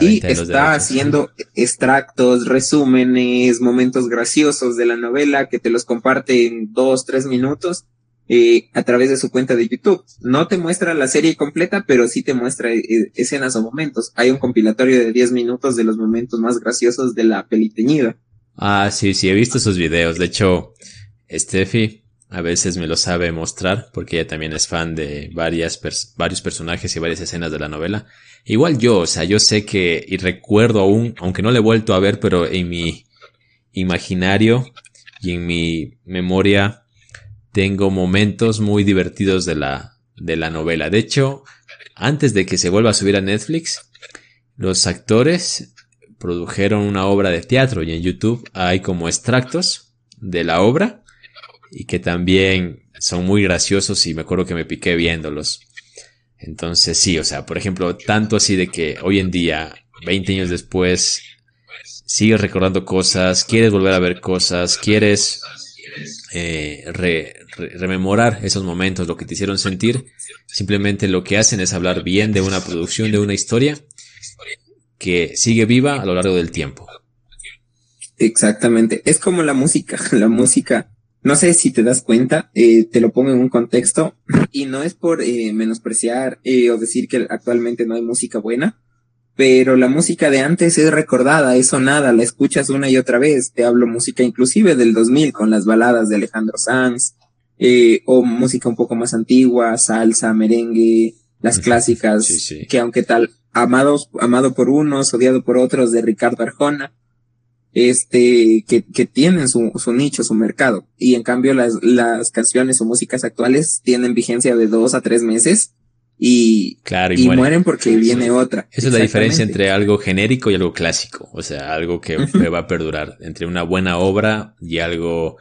y está haciendo extractos, resúmenes, momentos graciosos de la novela que te los comparte en dos, tres minutos eh, a través de su cuenta de YouTube. No te muestra la serie completa, pero sí te muestra eh, escenas o momentos. Hay un compilatorio de 10 minutos de los momentos más graciosos de la peliteñida.
Ah, sí, sí, he visto esos videos. De hecho, Steffi, a veces me lo sabe mostrar porque ella también es fan de varias varios personajes y varias escenas de la novela. Igual yo, o sea, yo sé que y recuerdo aún, aunque no le he vuelto a ver, pero en mi imaginario y en mi memoria tengo momentos muy divertidos de la de la novela. De hecho, antes de que se vuelva a subir a Netflix, los actores produjeron una obra de teatro y en YouTube hay como extractos de la obra y que también son muy graciosos y me acuerdo que me piqué viéndolos. Entonces sí, o sea, por ejemplo, tanto así de que hoy en día, 20 años después, sigues recordando cosas, quieres volver a ver cosas, quieres eh, rememorar esos momentos, lo que te hicieron sentir, simplemente lo que hacen es hablar bien de una producción, de una historia que sigue viva a lo largo del tiempo.
Exactamente, es como la música, la música, no sé si te das cuenta, eh, te lo pongo en un contexto y no es por eh, menospreciar eh, o decir que actualmente no hay música buena, pero la música de antes es recordada, es sonada, la escuchas una y otra vez. Te hablo música inclusive del 2000 con las baladas de Alejandro Sanz, eh, o música un poco más antigua, salsa, merengue, las clásicas, que aunque tal, amados, amado por unos, odiado por otros, de Ricardo Arjona, este, que, que tienen su, su nicho, su mercado. Y en cambio las, las canciones o músicas actuales tienen vigencia de dos a tres meses y,
claro,
y, mueren. porque viene otra.
Esa es la diferencia entre algo genérico y algo clásico, o sea, algo que va a perdurar, entre una buena obra y algo,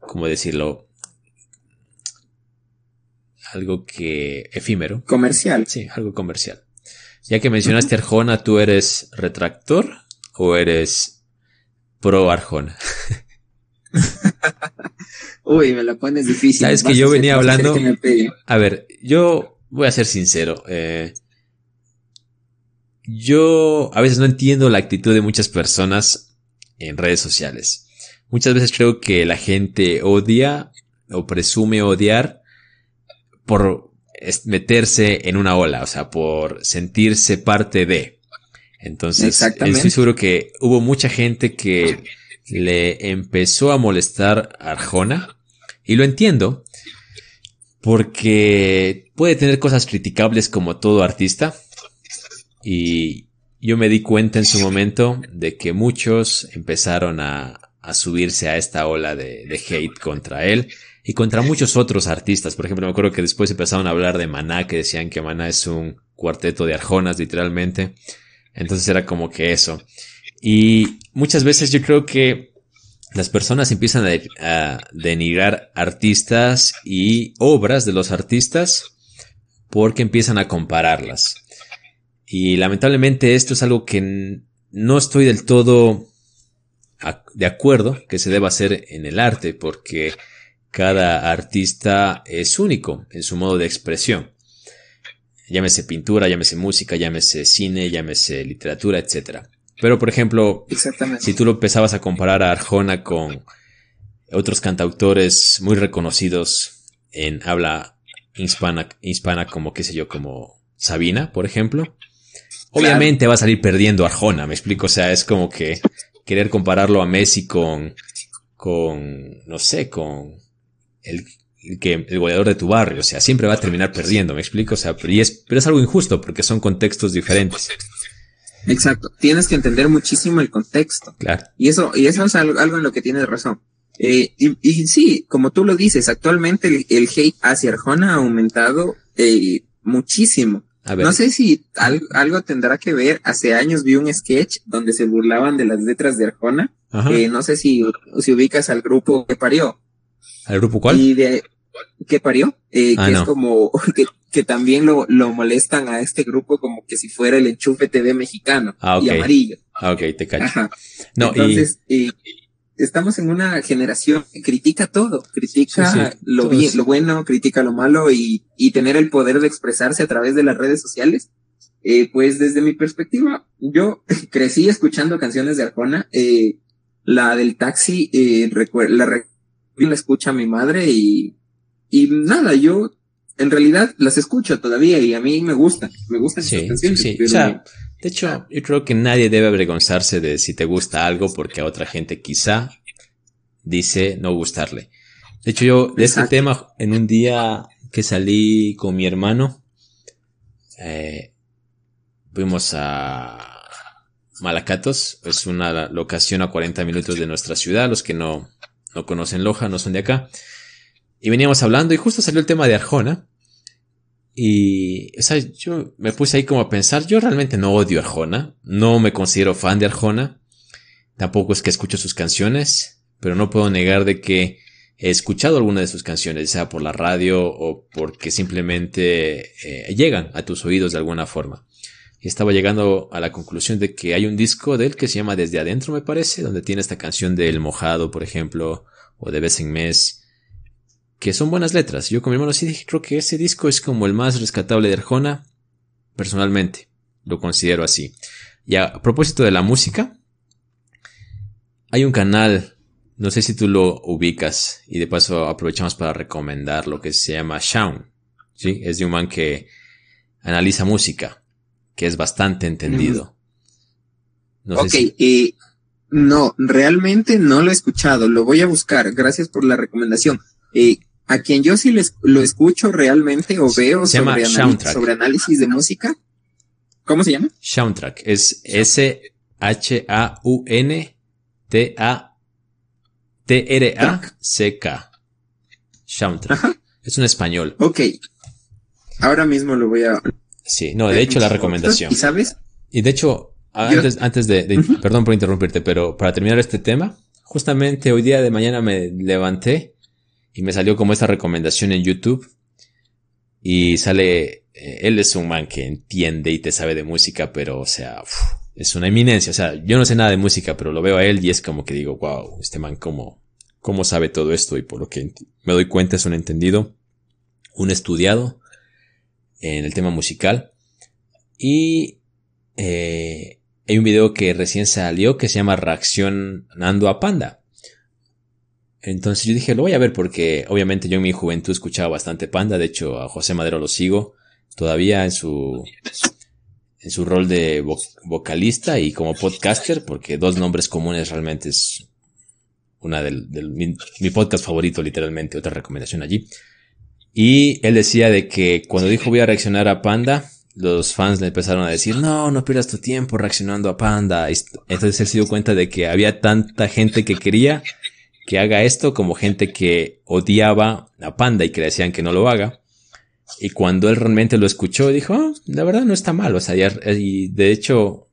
¿cómo decirlo? Algo que efímero.
Comercial.
Sí, algo comercial. Ya que mencionaste Arjona, ¿tú eres retractor o eres pro Arjona?
Uy, me la pones difícil.
Sabes que yo venía hablando. A ver, yo voy a ser sincero. Eh, yo a veces no entiendo la actitud de muchas personas en redes sociales. Muchas veces creo que la gente odia o presume odiar por meterse en una ola, o sea, por sentirse parte de. Entonces, estoy seguro que hubo mucha gente que le empezó a molestar a Arjona, y lo entiendo, porque puede tener cosas criticables como todo artista. Y yo me di cuenta en su momento de que muchos empezaron a, subirse a esta ola de, hate contra él y contra muchos otros artistas. Por ejemplo, me acuerdo que después empezaron a hablar de Maná, que decían que Maná es un cuarteto de arjonas, literalmente. Entonces era como que eso. Y muchas veces yo creo que las personas empiezan a, denigrar artistas y obras de los artistas porque empiezan a compararlas. Y lamentablemente esto es algo que no estoy del todo de acuerdo que se deba hacer en el arte porque cada artista es único en su modo de expresión. Llámese pintura, llámese música, llámese cine, llámese literatura, etc. Pero, por ejemplo, si tú lo empezabas a comparar a Arjona con otros cantautores muy reconocidos en habla hispana, hispana como, qué sé yo, como Sabina, por ejemplo, obviamente va a salir perdiendo Arjona, me explico, o sea, es como que querer compararlo a Messi con, con, no sé, con el, que, el goleador de tu barrio, o sea, siempre va a terminar perdiendo, me explico, o sea, pero es, pero es algo injusto porque son contextos diferentes.
Exacto. Tienes que entender muchísimo el contexto.
Claro.
Y eso, y eso es algo, en lo que tienes razón. Eh, y, y, sí, como tú lo dices, actualmente el, hate hacia Arjona ha aumentado eh, muchísimo. No sé si algo tendrá que ver. Hace años vi un sketch donde se burlaban de las letras de Arjona. Eh, no sé si, si ubicas al grupo que parió.
¿Al grupo cuál?
Y de, que parió, eh, ah, que es como, que, que también lo, lo molestan a este grupo como que si fuera el enchufe TV mexicano
ah,
y amarillo.
Ah, ok, te cacho.
No, Entonces, eh, estamos en una generación que critica todo, critica lo bien, lo bueno, critica lo malo y, y tener el poder de expresarse a través de las redes sociales. Eh, pues desde mi perspectiva, yo crecí escuchando canciones de Arjona, eh, la del taxi, eh, la, la escucha mi madre y, y nada, yo en realidad las escucho todavía y a mí me gusta, me gustan
sí, canciones. Sí, o sea, de hecho, yo creo que nadie debe avergonzarse de si te gusta algo porque a otra gente quizá dice no gustarle. De hecho, yo de este tema, en un día que salí con mi hermano, eh, fuimos a Malacatos, es una locación a 40 minutos de nuestra ciudad, los que no, no conocen Loja, no son de acá. Y veníamos hablando y justo salió el tema de Arjona. Y, o sea, yo me puse ahí como a pensar, yo realmente no odio Arjona, no me considero fan de Arjona, tampoco es que escucho sus canciones, pero no puedo negar de que he escuchado alguna de sus canciones, sea por la radio o porque simplemente eh, llegan a tus oídos de alguna forma. Y estaba llegando a la conclusión de que hay un disco de él que se llama Desde Adentro, me parece, donde tiene esta canción de El Mojado, por ejemplo, o de Vez en Mes, que son buenas letras. Yo con mi hermano sí dije, creo que ese disco es como el más rescatable de Arjona, personalmente, lo considero así. Y a propósito de la música, hay un canal, no sé si tú lo ubicas, y de paso aprovechamos para recomendar lo que se llama Shaun, ¿sí? Es de un man que analiza música que es bastante entendido.
No ok, no, realmente no lo he escuchado, lo voy a buscar, gracias por la recomendación. Eh, a quien yo sí les, lo escucho realmente o veo sobre, sobre, análisis de música, ¿cómo se llama?
Soundtrack, es S-H-A-U-N-T-A-T-R-A-C-K. Soundtrack. Es un español.
Ok. Ahora mismo lo voy a,
Sí, no, de hecho la recomendación.
¿Y sabes?
Y de hecho, antes, antes de, perdón por interrumpirte, pero para terminar este tema, justamente hoy día de mañana me levanté y me salió como esta recomendación en YouTube y sale, eh, él es un man que entiende y te sabe de música, pero o sea, es una eminencia, o sea, yo no sé nada de música, pero lo veo a él y es como que digo, wow, este man cómo, cómo sabe todo esto y por lo que me doy cuenta es un entendido, un estudiado en el tema musical. Y eh, hay un video que recién salió que se llama Reaccionando a Panda. Entonces yo dije, lo voy a ver porque obviamente yo en mi juventud escuchaba bastante Panda. De hecho, a José Madero lo sigo todavía en su, en su rol de vocalista y como podcaster, porque dos nombres comunes realmente es una del, mi, mi, podcast favorito, literalmente, otra recomendación allí. Y él decía de que cuando dijo voy a reaccionar a Panda, los fans le empezaron a decir, no, no pierdas tu tiempo reaccionando a Panda. Entonces él se dio cuenta de que había tanta gente que quería que haga esto como gente que odiaba a Panda y que le decían que no lo haga. Y cuando él realmente lo escuchó, dijo, oh, la verdad no está mal. O sea, y de hecho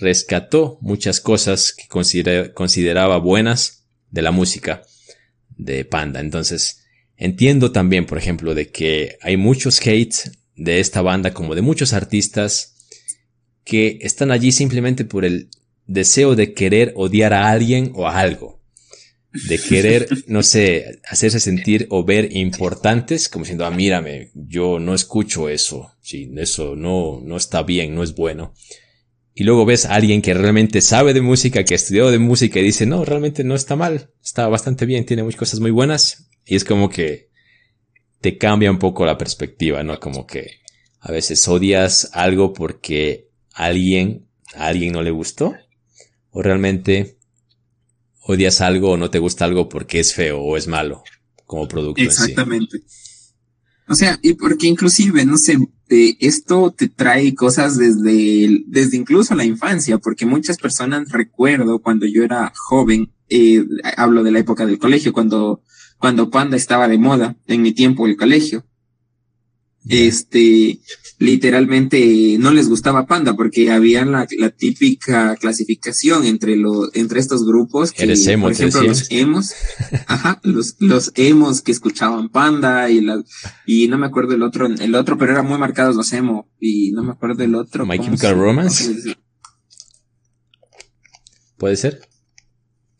rescató muchas cosas que consideraba buenas de la música de Panda. Entonces, Entiendo también, por ejemplo, de que hay muchos hates de esta banda como de muchos artistas que están allí simplemente por el deseo de querer odiar a alguien o a algo. De querer, no sé, hacerse sentir o ver importantes, como diciendo, ah, mírame, yo no escucho eso, sí, eso no, no está bien, no es bueno. Y luego ves a alguien que realmente sabe de música, que estudió de música y dice, no, realmente no está mal, está bastante bien, tiene muchas cosas muy buenas, y es como que te cambia un poco la perspectiva, ¿no? Como que a veces odias algo porque alguien, a alguien no le gustó. O realmente odias algo o no te gusta algo porque es feo o es malo como producto.
Exactamente. O sea, y porque inclusive, no sé, esto te trae cosas desde, desde incluso la infancia, porque muchas personas recuerdo cuando yo era joven, eh, hablo de la época del colegio, cuando cuando Panda estaba de moda en mi tiempo el colegio. Este, literalmente no les gustaba Panda porque había la, típica clasificación entre los, entre estos grupos
que, por ejemplo,
los emos, ajá, los, los emos que escuchaban Panda y la, y no me acuerdo el otro, el otro, pero eran muy marcados los emo y no me acuerdo el otro.
My Chemical Romance. ¿Puede ser?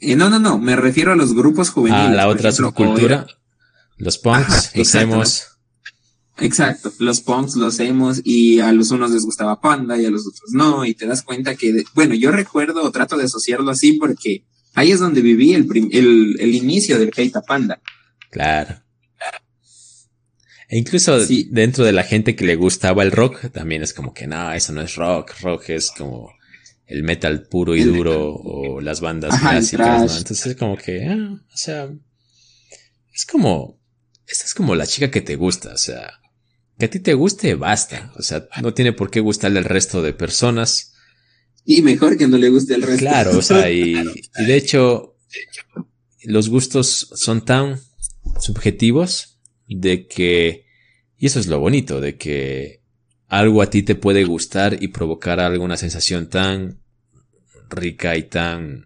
Eh, no, no, no, me refiero a los grupos juveniles.
A la otra subcultura. Los punks, los emos.
Exacto, los punks, los emos, y a los unos les gustaba Panda y a los otros no, y te das cuenta que, bueno, yo recuerdo, trato de asociarlo así porque ahí es donde viví el, el, el inicio del hate a Panda.
Claro. E incluso dentro de la gente que le gustaba el rock, también es como que, no, eso no es rock, rock es como el metal puro y duro o las bandas clásicas, ¿no? Entonces es como que, ah, o sea, es como, esta es como la chica que te gusta, o sea, que a ti te guste, basta, o sea, no tiene por qué gustarle al resto de personas.
Y mejor que no le guste al resto.
Claro, o sea, y, y de hecho, los gustos son tan subjetivos de que, y eso es lo bonito, de que algo a ti te puede gustar y provocar alguna sensación tan rica y tan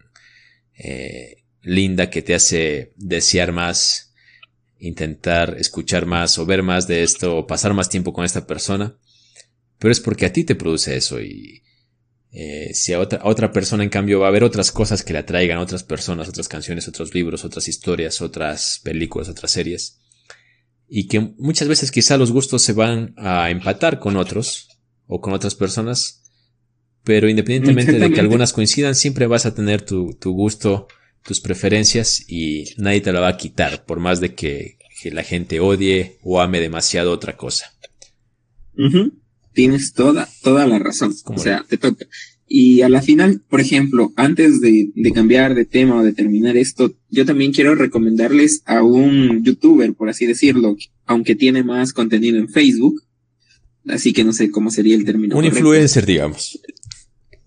eh, linda que te hace desear más, intentar escuchar más o ver más de esto o pasar más tiempo con esta persona. Pero es porque a ti te produce eso y eh, si a otra, a otra persona en cambio va a haber otras cosas que le atraigan, otras personas, otras canciones, otros libros, otras historias, otras películas, otras series. Y que muchas veces quizá los gustos se van a empatar con otros o con otras personas pero independientemente de que algunas coincidan, siempre vas a tener tu, gusto, tus preferencias y nadie te lo va a quitar, por más de que, la gente odie o ame demasiado otra cosa.
Tienes toda, toda la razón. O sea, te toca. Y a la final, por ejemplo, antes de, de, cambiar de tema o de terminar esto, yo también quiero recomendarles a un youtuber, por así decirlo, aunque tiene más contenido en Facebook. Así que no sé cómo sería el término.
Un influencer, digamos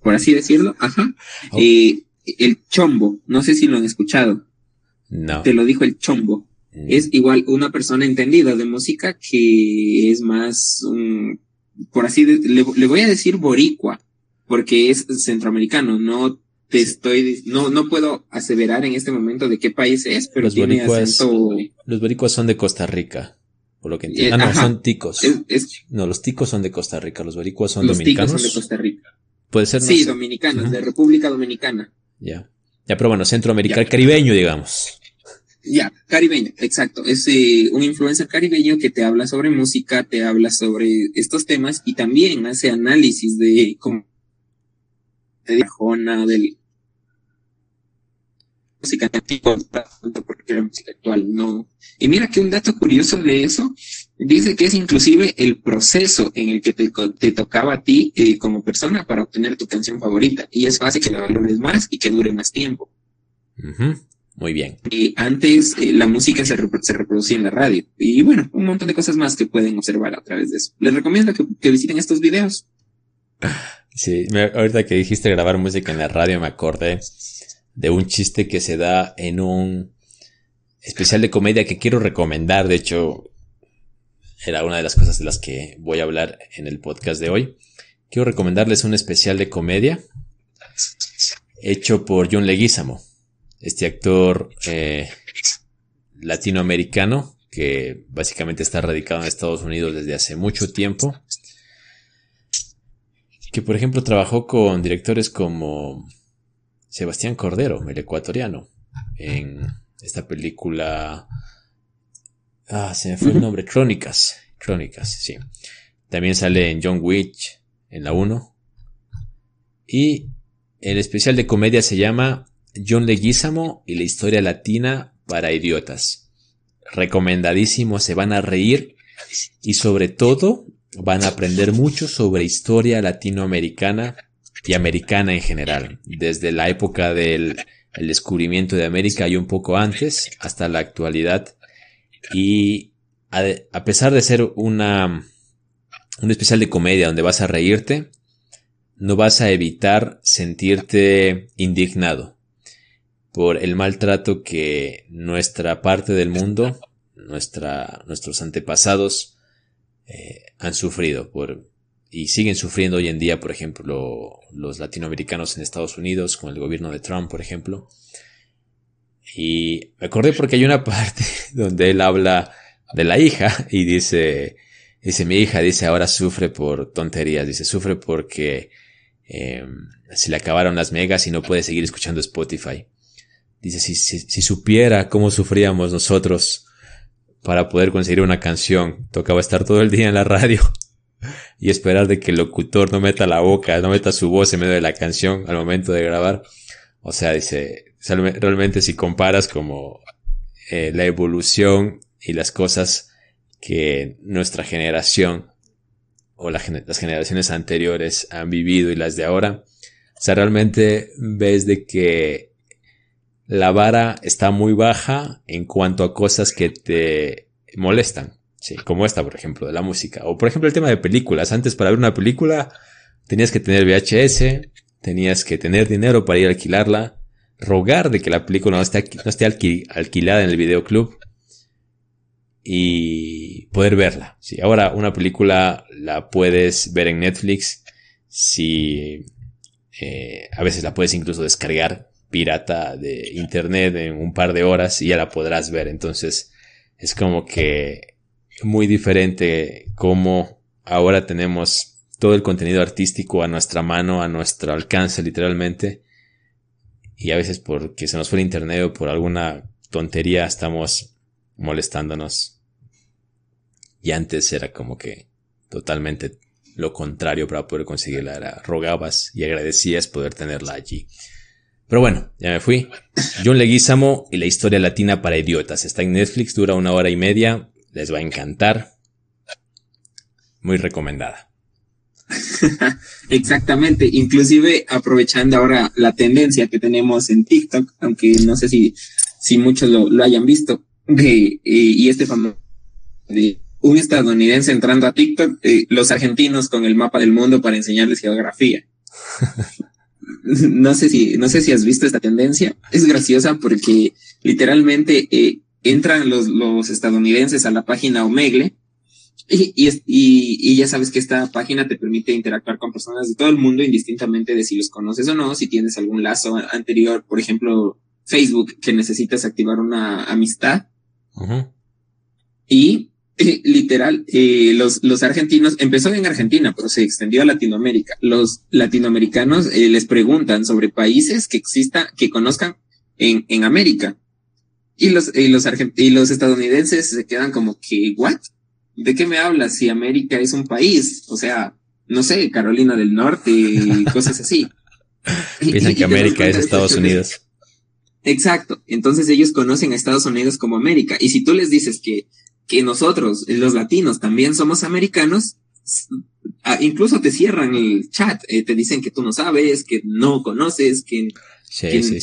por así decirlo. Ajá. Eh, el chombo, no sé si lo han escuchado.
No.
Te lo dijo el chombo. Mm. Es igual una persona entendida de música que es más, por así le, voy a decir boricua, porque es centroamericano, no te estoy, no, no puedo aseverar en este momento de qué país es, pero los tiene acento.
Los boricuas son de Costa Rica. Por lo que entiendo. ah, no, son ticos. no, los ticos son de Costa Rica, los boricuas son dominicanos.
Los ticos son de Costa Rica.
Puede ser.
sí, dominicanos, de República Dominicana.
Ya. Ya, pero bueno, centroamericano, caribeño, digamos.
Ya, caribeño, exacto. Es eh, un influencer caribeño que te habla sobre música, te habla sobre estos temas y también hace análisis de cómo de Jona, del música antigua, porque la música actual no. Y mira que un dato curioso de eso Dice que es inclusive el proceso en el que te, te tocaba a ti eh, como persona para obtener tu canción favorita. Y es fácil que la valores más y que dure más tiempo.
Muy bien.
Y antes eh, la música se, se, reproducía en la radio. Y bueno, un montón de cosas más que pueden observar a través de eso. Les recomiendo que, visiten estos videos.
Sí, ahorita que dijiste grabar música en la radio me acordé de un chiste que se da en un especial de comedia que quiero recomendar. De hecho, era una de las cosas de las que voy a hablar en el podcast de hoy. Quiero recomendarles un especial de comedia hecho por John Leguizamo, este actor eh, latinoamericano que básicamente está radicado en Estados Unidos desde hace mucho tiempo. Que por ejemplo trabajó con directores como Sebastián Cordero, el ecuatoriano, en esta película Ah, se me fue el nombre. Crónicas. Crónicas, sí. También sale en John Witch en la 1. Y el especial de comedia se llama John Leguizamo y la historia latina para idiotas. Recomendadísimo, se van a reír y sobre todo van a aprender mucho sobre historia latinoamericana y americana en general, desde la época del descubrimiento de América y un poco antes hasta la actualidad. Y a, pesar de ser una, un especial de comedia donde vas a reírte, no vas a evitar sentirte indignado por el maltrato que nuestra parte del mundo, nuestra, nuestros antepasados eh, han sufrido por, y siguen sufriendo hoy en día, por ejemplo, los latinoamericanos en Estados Unidos, con el gobierno de Trump, por ejemplo. Y me acordé porque hay una parte donde él habla de la hija y dice, dice, mi hija dice ahora sufre por tonterías, dice, sufre porque eh, se le acabaron las megas y no puede seguir escuchando Spotify. Dice, si, si, supiera cómo sufríamos nosotros para poder conseguir una canción, tocaba estar todo el día en la radio y esperar de que el locutor no meta la boca, no meta su voz en medio de la canción al momento de grabar. O sea, dice, realmente si comparas como eh, la evolución y las cosas que nuestra generación o las generaciones anteriores han vivido y las de ahora, o sea, realmente ves de que la vara está muy baja en cuanto a cosas que te molestan. Sí, como esta, por ejemplo, de la música. O por ejemplo el tema de películas. Antes para ver una película tenías que tener VHS, tenías que tener dinero para ir a alquilarla, rogar de que la película no esté, no esté alquilada en el videoclub y poder verla. Sí, ahora una película la puedes ver en Netflix si eh, a veces la puedes incluso descargar pirata de internet en un par de horas y ya la podrás ver. Entonces es como que muy diferente como ahora tenemos todo el contenido artístico a nuestra mano, a nuestro alcance literalmente. Y a veces porque se nos fue el internet o por alguna tontería estamos molestándonos. Y antes era como que totalmente lo contrario para poder conseguirla. Era rogabas y agradecías poder tenerla allí. Pero bueno, ya me fui. John Leguizamo y la historia latina para idiotas. Está en Netflix, dura una hora y media. Les va a encantar. Muy recomendada.
Exactamente, inclusive aprovechando ahora la tendencia que tenemos en TikTok, aunque no sé si, si muchos lo, hayan visto, eh, y este famoso de un estadounidense entrando a TikTok, eh, los argentinos con el mapa del mundo para enseñarles geografía. no sé si, no sé si has visto esta tendencia. Es graciosa porque literalmente eh, entran los, los estadounidenses a la página Omegle y, y, y, ya sabes que esta página te permite interactuar con personas de todo el mundo indistintamente de si los conoces o no, si tienes algún lazo anterior, por ejemplo, Facebook, que necesitas activar una amistad. Y literal, eh, los, los argentinos, empezó en Argentina, pero se extendió a Latinoamérica. Los latinoamericanos eh, les preguntan sobre países que existan, que conozcan en, en América. Y los, y los, y los estadounidenses se quedan como que, ¿what? ¿De qué me hablas si América es un país? O sea, no sé, Carolina del Norte, cosas así.
Piensan que América es Estados Unidos.
Exacto. Entonces ellos conocen a Estados Unidos como América. Y si tú les dices que que nosotros, los latinos, también somos americanos, incluso te cierran el chat, eh, te dicen que tú no sabes, que no conoces, que,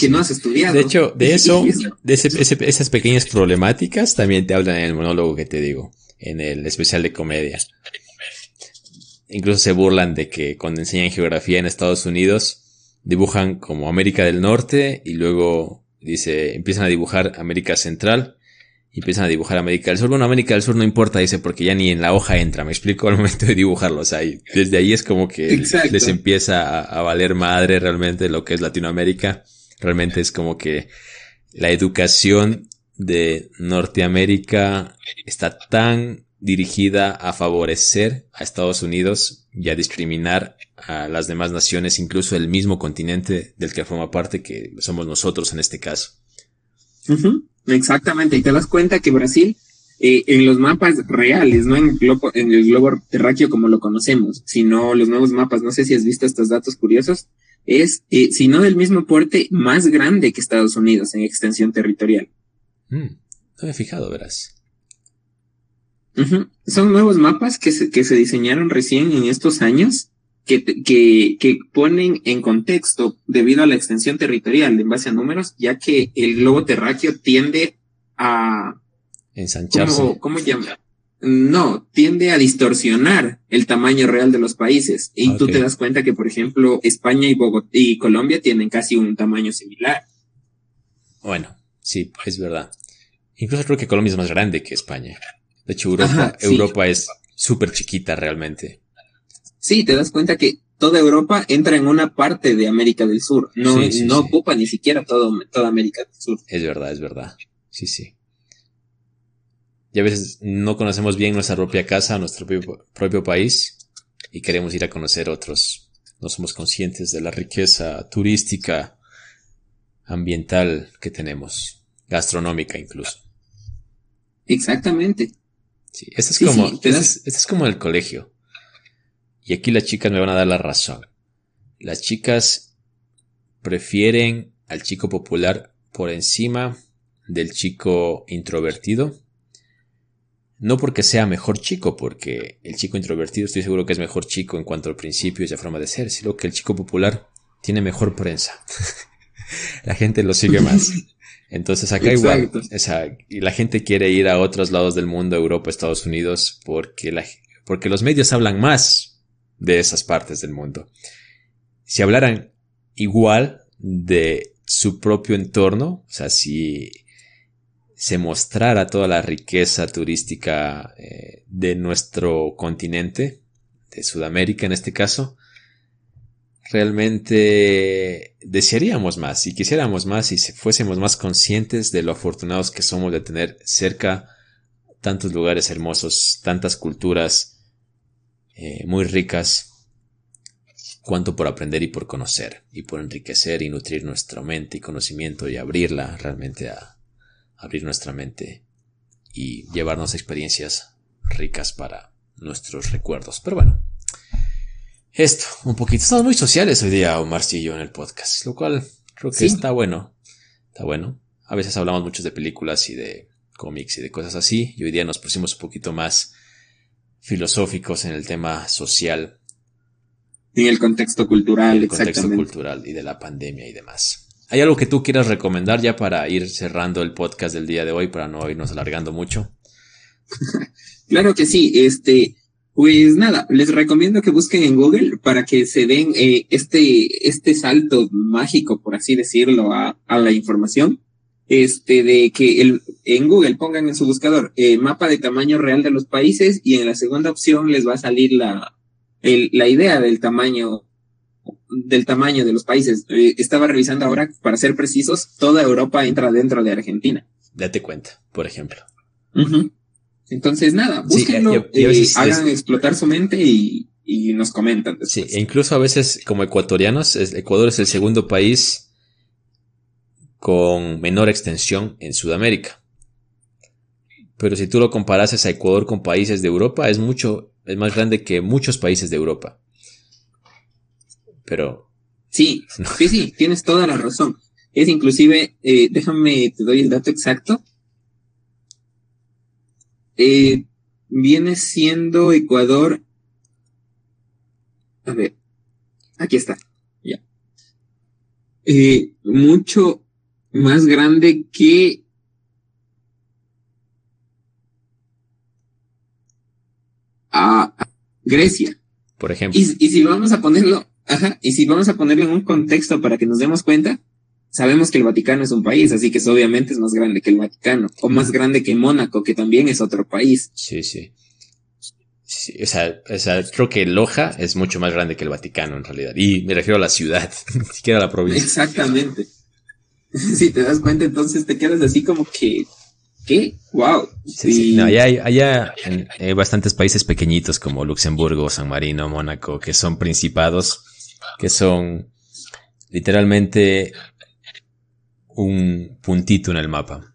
no has estudiado.
De hecho, de eso, de esas pequeñas problemáticas también te hablan en el monólogo que te digo, en el especial de comedia. Incluso se burlan de que cuando enseñan geografía en Estados Unidos, dibujan como América del Norte y luego dice, empiezan a dibujar América Central y empiezan a dibujar América del Sur. Bueno, América del Sur no importa, dice, porque ya ni en la hoja entra, me explico al momento de dibujarlo. O sea, desde ahí es como que les empieza a, valer madre realmente lo que es Latinoamérica. Realmente es como que la educación de Norteamérica está tan dirigida a favorecer a Estados Unidos y a discriminar a las demás naciones, incluso el mismo continente del que forma parte, que somos nosotros en este caso.
Exactamente, y te das cuenta que Brasil, eh, en los mapas reales, no en el, globo, en el globo terráqueo como lo conocemos, sino los nuevos mapas, no sé si has visto estos datos curiosos, es, eh, si no del mismo porte, más grande que Estados Unidos en extensión territorial.
Mm, no me he fijado, verás.
Son nuevos mapas que se, que se diseñaron recién en estos años que, que, que ponen en contexto debido a la extensión territorial en base a números, ya que el globo terráqueo tiende a
ensancharse.
¿Cómo, cómo llama? No, tiende a distorsionar el tamaño real de los países. Y tú te das cuenta que, por ejemplo, España y Bogotá y Colombia tienen casi un tamaño similar.
Bueno, sí, es verdad. Incluso creo que Colombia es más grande que España. De hecho, Europa, Europa es súper chiquita realmente
sí, te das cuenta que toda Europa entra en una parte de América del Sur, no, no ocupa ni siquiera todo, toda América del Sur.
Es verdad, es verdad. Sí, sí. Y a veces no conocemos bien nuestra propia casa, nuestro propio, país, y queremos ir a conocer otros. No somos conscientes de la riqueza turística, ambiental que tenemos, gastronómica incluso.
Exactamente.
Sí, esto es como, este es como el colegio. Y aquí las chicas me van a dar la razón. Las chicas prefieren al chico popular por encima del chico introvertido. No porque sea mejor chico, porque el chico introvertido estoy seguro que es mejor chico en cuanto al principio y a forma de ser, sino que el chico popular tiene mejor prensa. la gente lo sigue más. Entonces acá igual, o sea, y la gente quiere ir a otros lados del mundo, Europa, Estados Unidos, porque, la, porque los medios hablan más de esas partes del mundo. Si hablaran igual de su propio entorno, o sea, si se mostrara toda la riqueza turística eh, de nuestro continente, de Sudamérica en este caso, realmente desearíamos más y quisiéramos más y fuésemos más conscientes de lo afortunados que somos de tener cerca tantos lugares hermosos, tantas culturas eh, muy ricas, cuanto por aprender y por conocer y por enriquecer y nutrir nuestra mente y conocimiento y abrirla realmente a abrir nuestra mente y llevarnos experiencias ricas para nuestros recuerdos. Pero bueno, esto, un poquito. Estamos muy sociales hoy día, Omar y yo, en el podcast, lo cual creo que está bueno. Está bueno. A veces hablamos mucho de películas y de cómics y de cosas así, y hoy día nos pusimos un poquito más filosóficos en el tema social.
En el contexto cultural,
en el contexto cultural y de la pandemia y demás. ¿Hay algo que tú quieras recomendar ya para ir cerrando el podcast del día de hoy, para no irnos alargando mucho?
claro que sí, este, pues nada, les recomiendo que busquen en Google para que se den eh, este, este salto mágico, por así decirlo, a, a, la información. Este, de que el, en Google pongan en su buscador eh, mapa de tamaño real de los países y en la segunda opción les va a salir la, el, la idea del tamaño del tamaño de los países. Eh, estaba revisando ahora, para ser precisos, toda Europa entra dentro de Argentina.
Date cuenta, por ejemplo.
Entonces, nada, búsquenlo, eh, hagan explotar su mente y, y nos comentan.
Sí, e incluso a veces como ecuatorianos, Ecuador es el segundo país con menor extensión en Sudamérica. Pero si tú lo comparases a Ecuador con países de Europa, es mucho, es más grande que muchos países de Europa. Pero.
Sí, sí, sí, tienes toda la razón. Es inclusive, eh, déjame, te doy el dato exacto. Eh, viene siendo Ecuador. A ver, aquí está. Ya. Eh, mucho más grande que a Grecia.
Por ejemplo.
Y, y, si vamos a ponerlo, ajá, y si vamos a ponerlo en un contexto para que nos demos cuenta, sabemos que el Vaticano es un país, así que obviamente es más grande que el Vaticano, o más grande que Mónaco, que también es otro país.
Sí, sí. o, sea, o, sea, creo que Loja es mucho más grande que el Vaticano en realidad. Y me refiero a la ciudad, ni siquiera a la provincia.
Exactamente. si te das cuenta, entonces te quedas así como que, ¿qué? ¡Wow!
Sí, sí. No, allá, hay, allá hay bastantes países pequeñitos como Luxemburgo, San Marino, Mónaco, que son principados, que son literalmente un puntito en el mapa.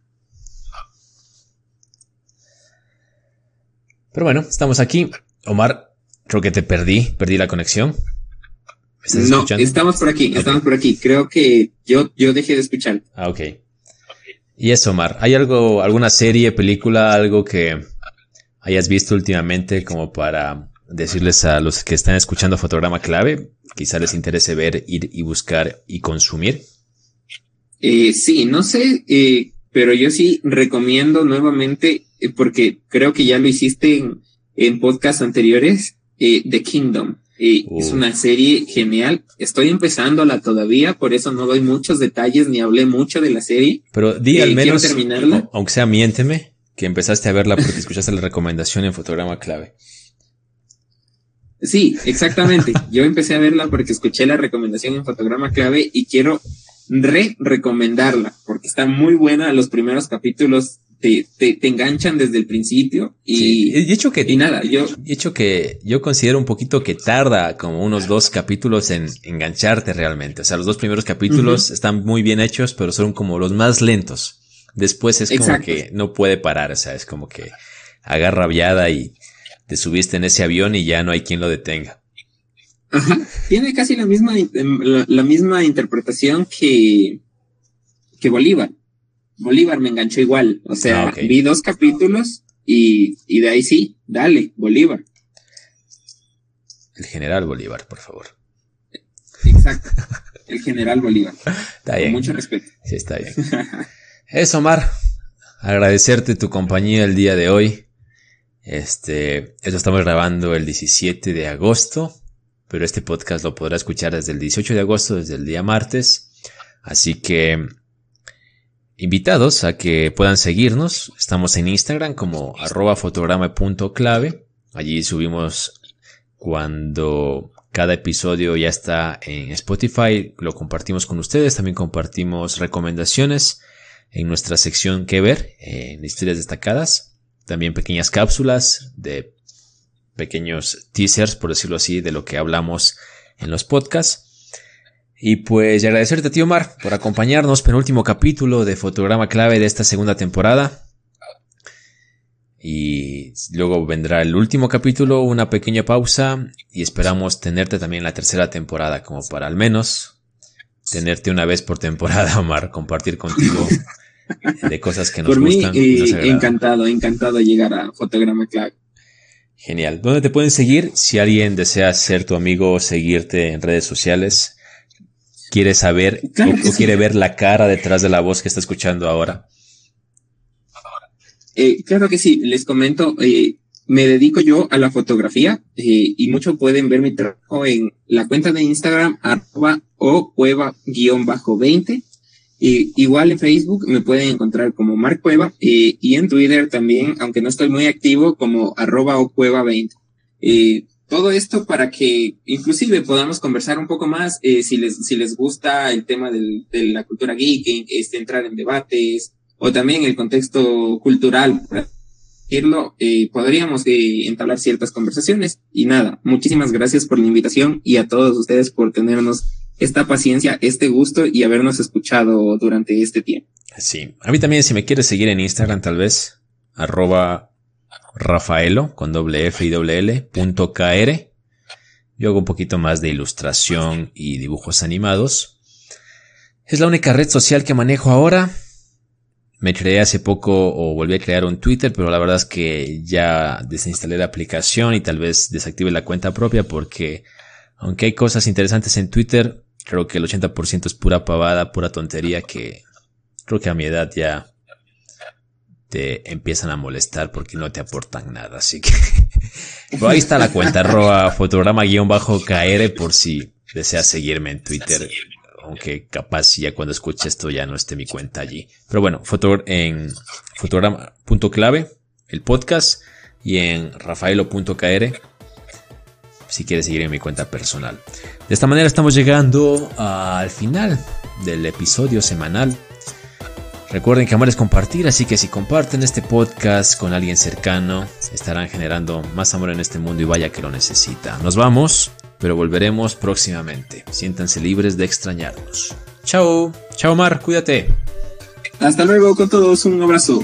Pero bueno, estamos aquí. Omar, creo que te perdí, perdí la conexión.
No, estamos por aquí, estamos por aquí. Creo que yo, yo dejé de escuchar.
Ah, ok. Y eso, Omar, ¿hay algo, alguna serie, película, algo que hayas visto últimamente como para decirles a los que están escuchando Fotograma Clave, quizá les interese ver, ir y buscar y consumir?
Eh, sí, no sé, eh, pero yo sí recomiendo nuevamente, eh, porque creo que ya lo hiciste en, en podcasts anteriores, eh, The Kingdom. Es una serie genial. Estoy empezándola todavía, por eso no doy muchos detalles ni hablé mucho de la serie.
Pero di al menos, terminarla. aunque sea miénteme, que empezaste a verla porque escuchaste la recomendación en Fotograma Clave.
Sí, exactamente. Yo empecé a verla porque escuché la recomendación en Fotograma Clave y quiero re recomendarla porque está muy buena. Los primeros capítulos te, te, te enganchan desde el principio y,
hecho que
y nada, yo
hecho que yo considero un poquito que tarda como unos dos capítulos en engancharte realmente. O sea, los dos primeros capítulos están muy bien hechos, pero son como los más lentos. Después es como que no puede parar, o sea, es como que agarra viada y te subiste en ese avión y ya no hay quien lo detenga.
Ajá. Tiene casi la misma, em, la, misma interpretación que, que Bolívar. Bolívar me enganchó igual. O sea, ah, vi dos capítulos y, y de ahí sí, dale, Bolívar.
El general Bolívar, por favor.
Exacto. El general Bolívar. Está bien. Con mucho respeto.
Sí, está bien. Eso, Omar. Agradecerte tu compañía el día de hoy. Este, eso estamos grabando el 17 de agosto, pero este podcast lo podrá escuchar desde el 18 de agosto, desde el día martes. Así que invitados a que puedan seguirnos. Estamos en Instagram como arroba fotograma.clave. Allí subimos cuando cada episodio ya está en Spotify, lo compartimos con ustedes. También compartimos recomendaciones en nuestra sección que ver, en historias destacadas. También pequeñas cápsulas de pequeños teasers, por decirlo así, de lo que hablamos en los podcasts. Y pues agradecerte, tío Mar, por acompañarnos, penúltimo capítulo de Fotograma Clave de esta segunda temporada. Y luego vendrá el último capítulo, una pequeña pausa y esperamos tenerte también en la tercera temporada, como para al menos tenerte una vez por temporada, Omar, compartir contigo de cosas que nos
por
gustan.
Mí, eh, encantado, encantado de llegar a Fotograma Clave.
Genial. ¿Dónde te pueden seguir? Si alguien desea ser tu amigo o seguirte en redes sociales, quiere saber o, quiere ver la cara detrás de la voz que está escuchando ahora?
Eh, claro que sí, les comento, eh, me dedico yo a la fotografía eh, y muchos pueden ver mi trabajo en la cuenta de Instagram arroba o cueva-20. igual en Facebook me pueden encontrar como Marc Cueva y en Twitter también, aunque no estoy muy activo, como arroba o cueva 20 todo esto para que inclusive podamos conversar un poco más eh, si les si les gusta el tema de la cultura geek, este, entrar en debates o también el contexto cultural, por decirlo, eh, podríamos eh, entablar ciertas conversaciones. Y nada, muchísimas gracias por la invitación y a todos ustedes por tenernos esta paciencia, este gusto y habernos escuchado durante este tiempo.
Sí, a mí también si me quieres seguir en Instagram tal vez, arroba Rafaelo con doble F y doble L punto KR. Yo hago un poquito más de ilustración y dibujos animados. Es la única red social que manejo ahora. Me creé hace poco o volví a crear un Twitter, pero la verdad es que ya desinstalé la aplicación y tal vez desactive la cuenta propia porque aunque hay cosas interesantes en Twitter, creo que el 80% es pura pavada, pura tontería que creo que a mi edad ya te empiezan a molestar porque no te aportan nada. Así que ahí está la cuenta, arroba fotograma-kr por si deseas seguirme en Twitter. Aunque capaz ya cuando escuche esto ya no esté mi cuenta allí. Pero bueno, foto en fotograma.clave, el podcast, y en rafaelo.kr si quieres seguir en mi cuenta personal. De esta manera estamos llegando al final del episodio semanal Recuerden que amar es compartir, así que si comparten este podcast con alguien cercano, estarán generando más amor en este mundo y vaya que lo necesita. Nos vamos, pero volveremos próximamente. Siéntanse libres de extrañarnos. Chao, chao Mar, cuídate.
Hasta luego con todos, un abrazo.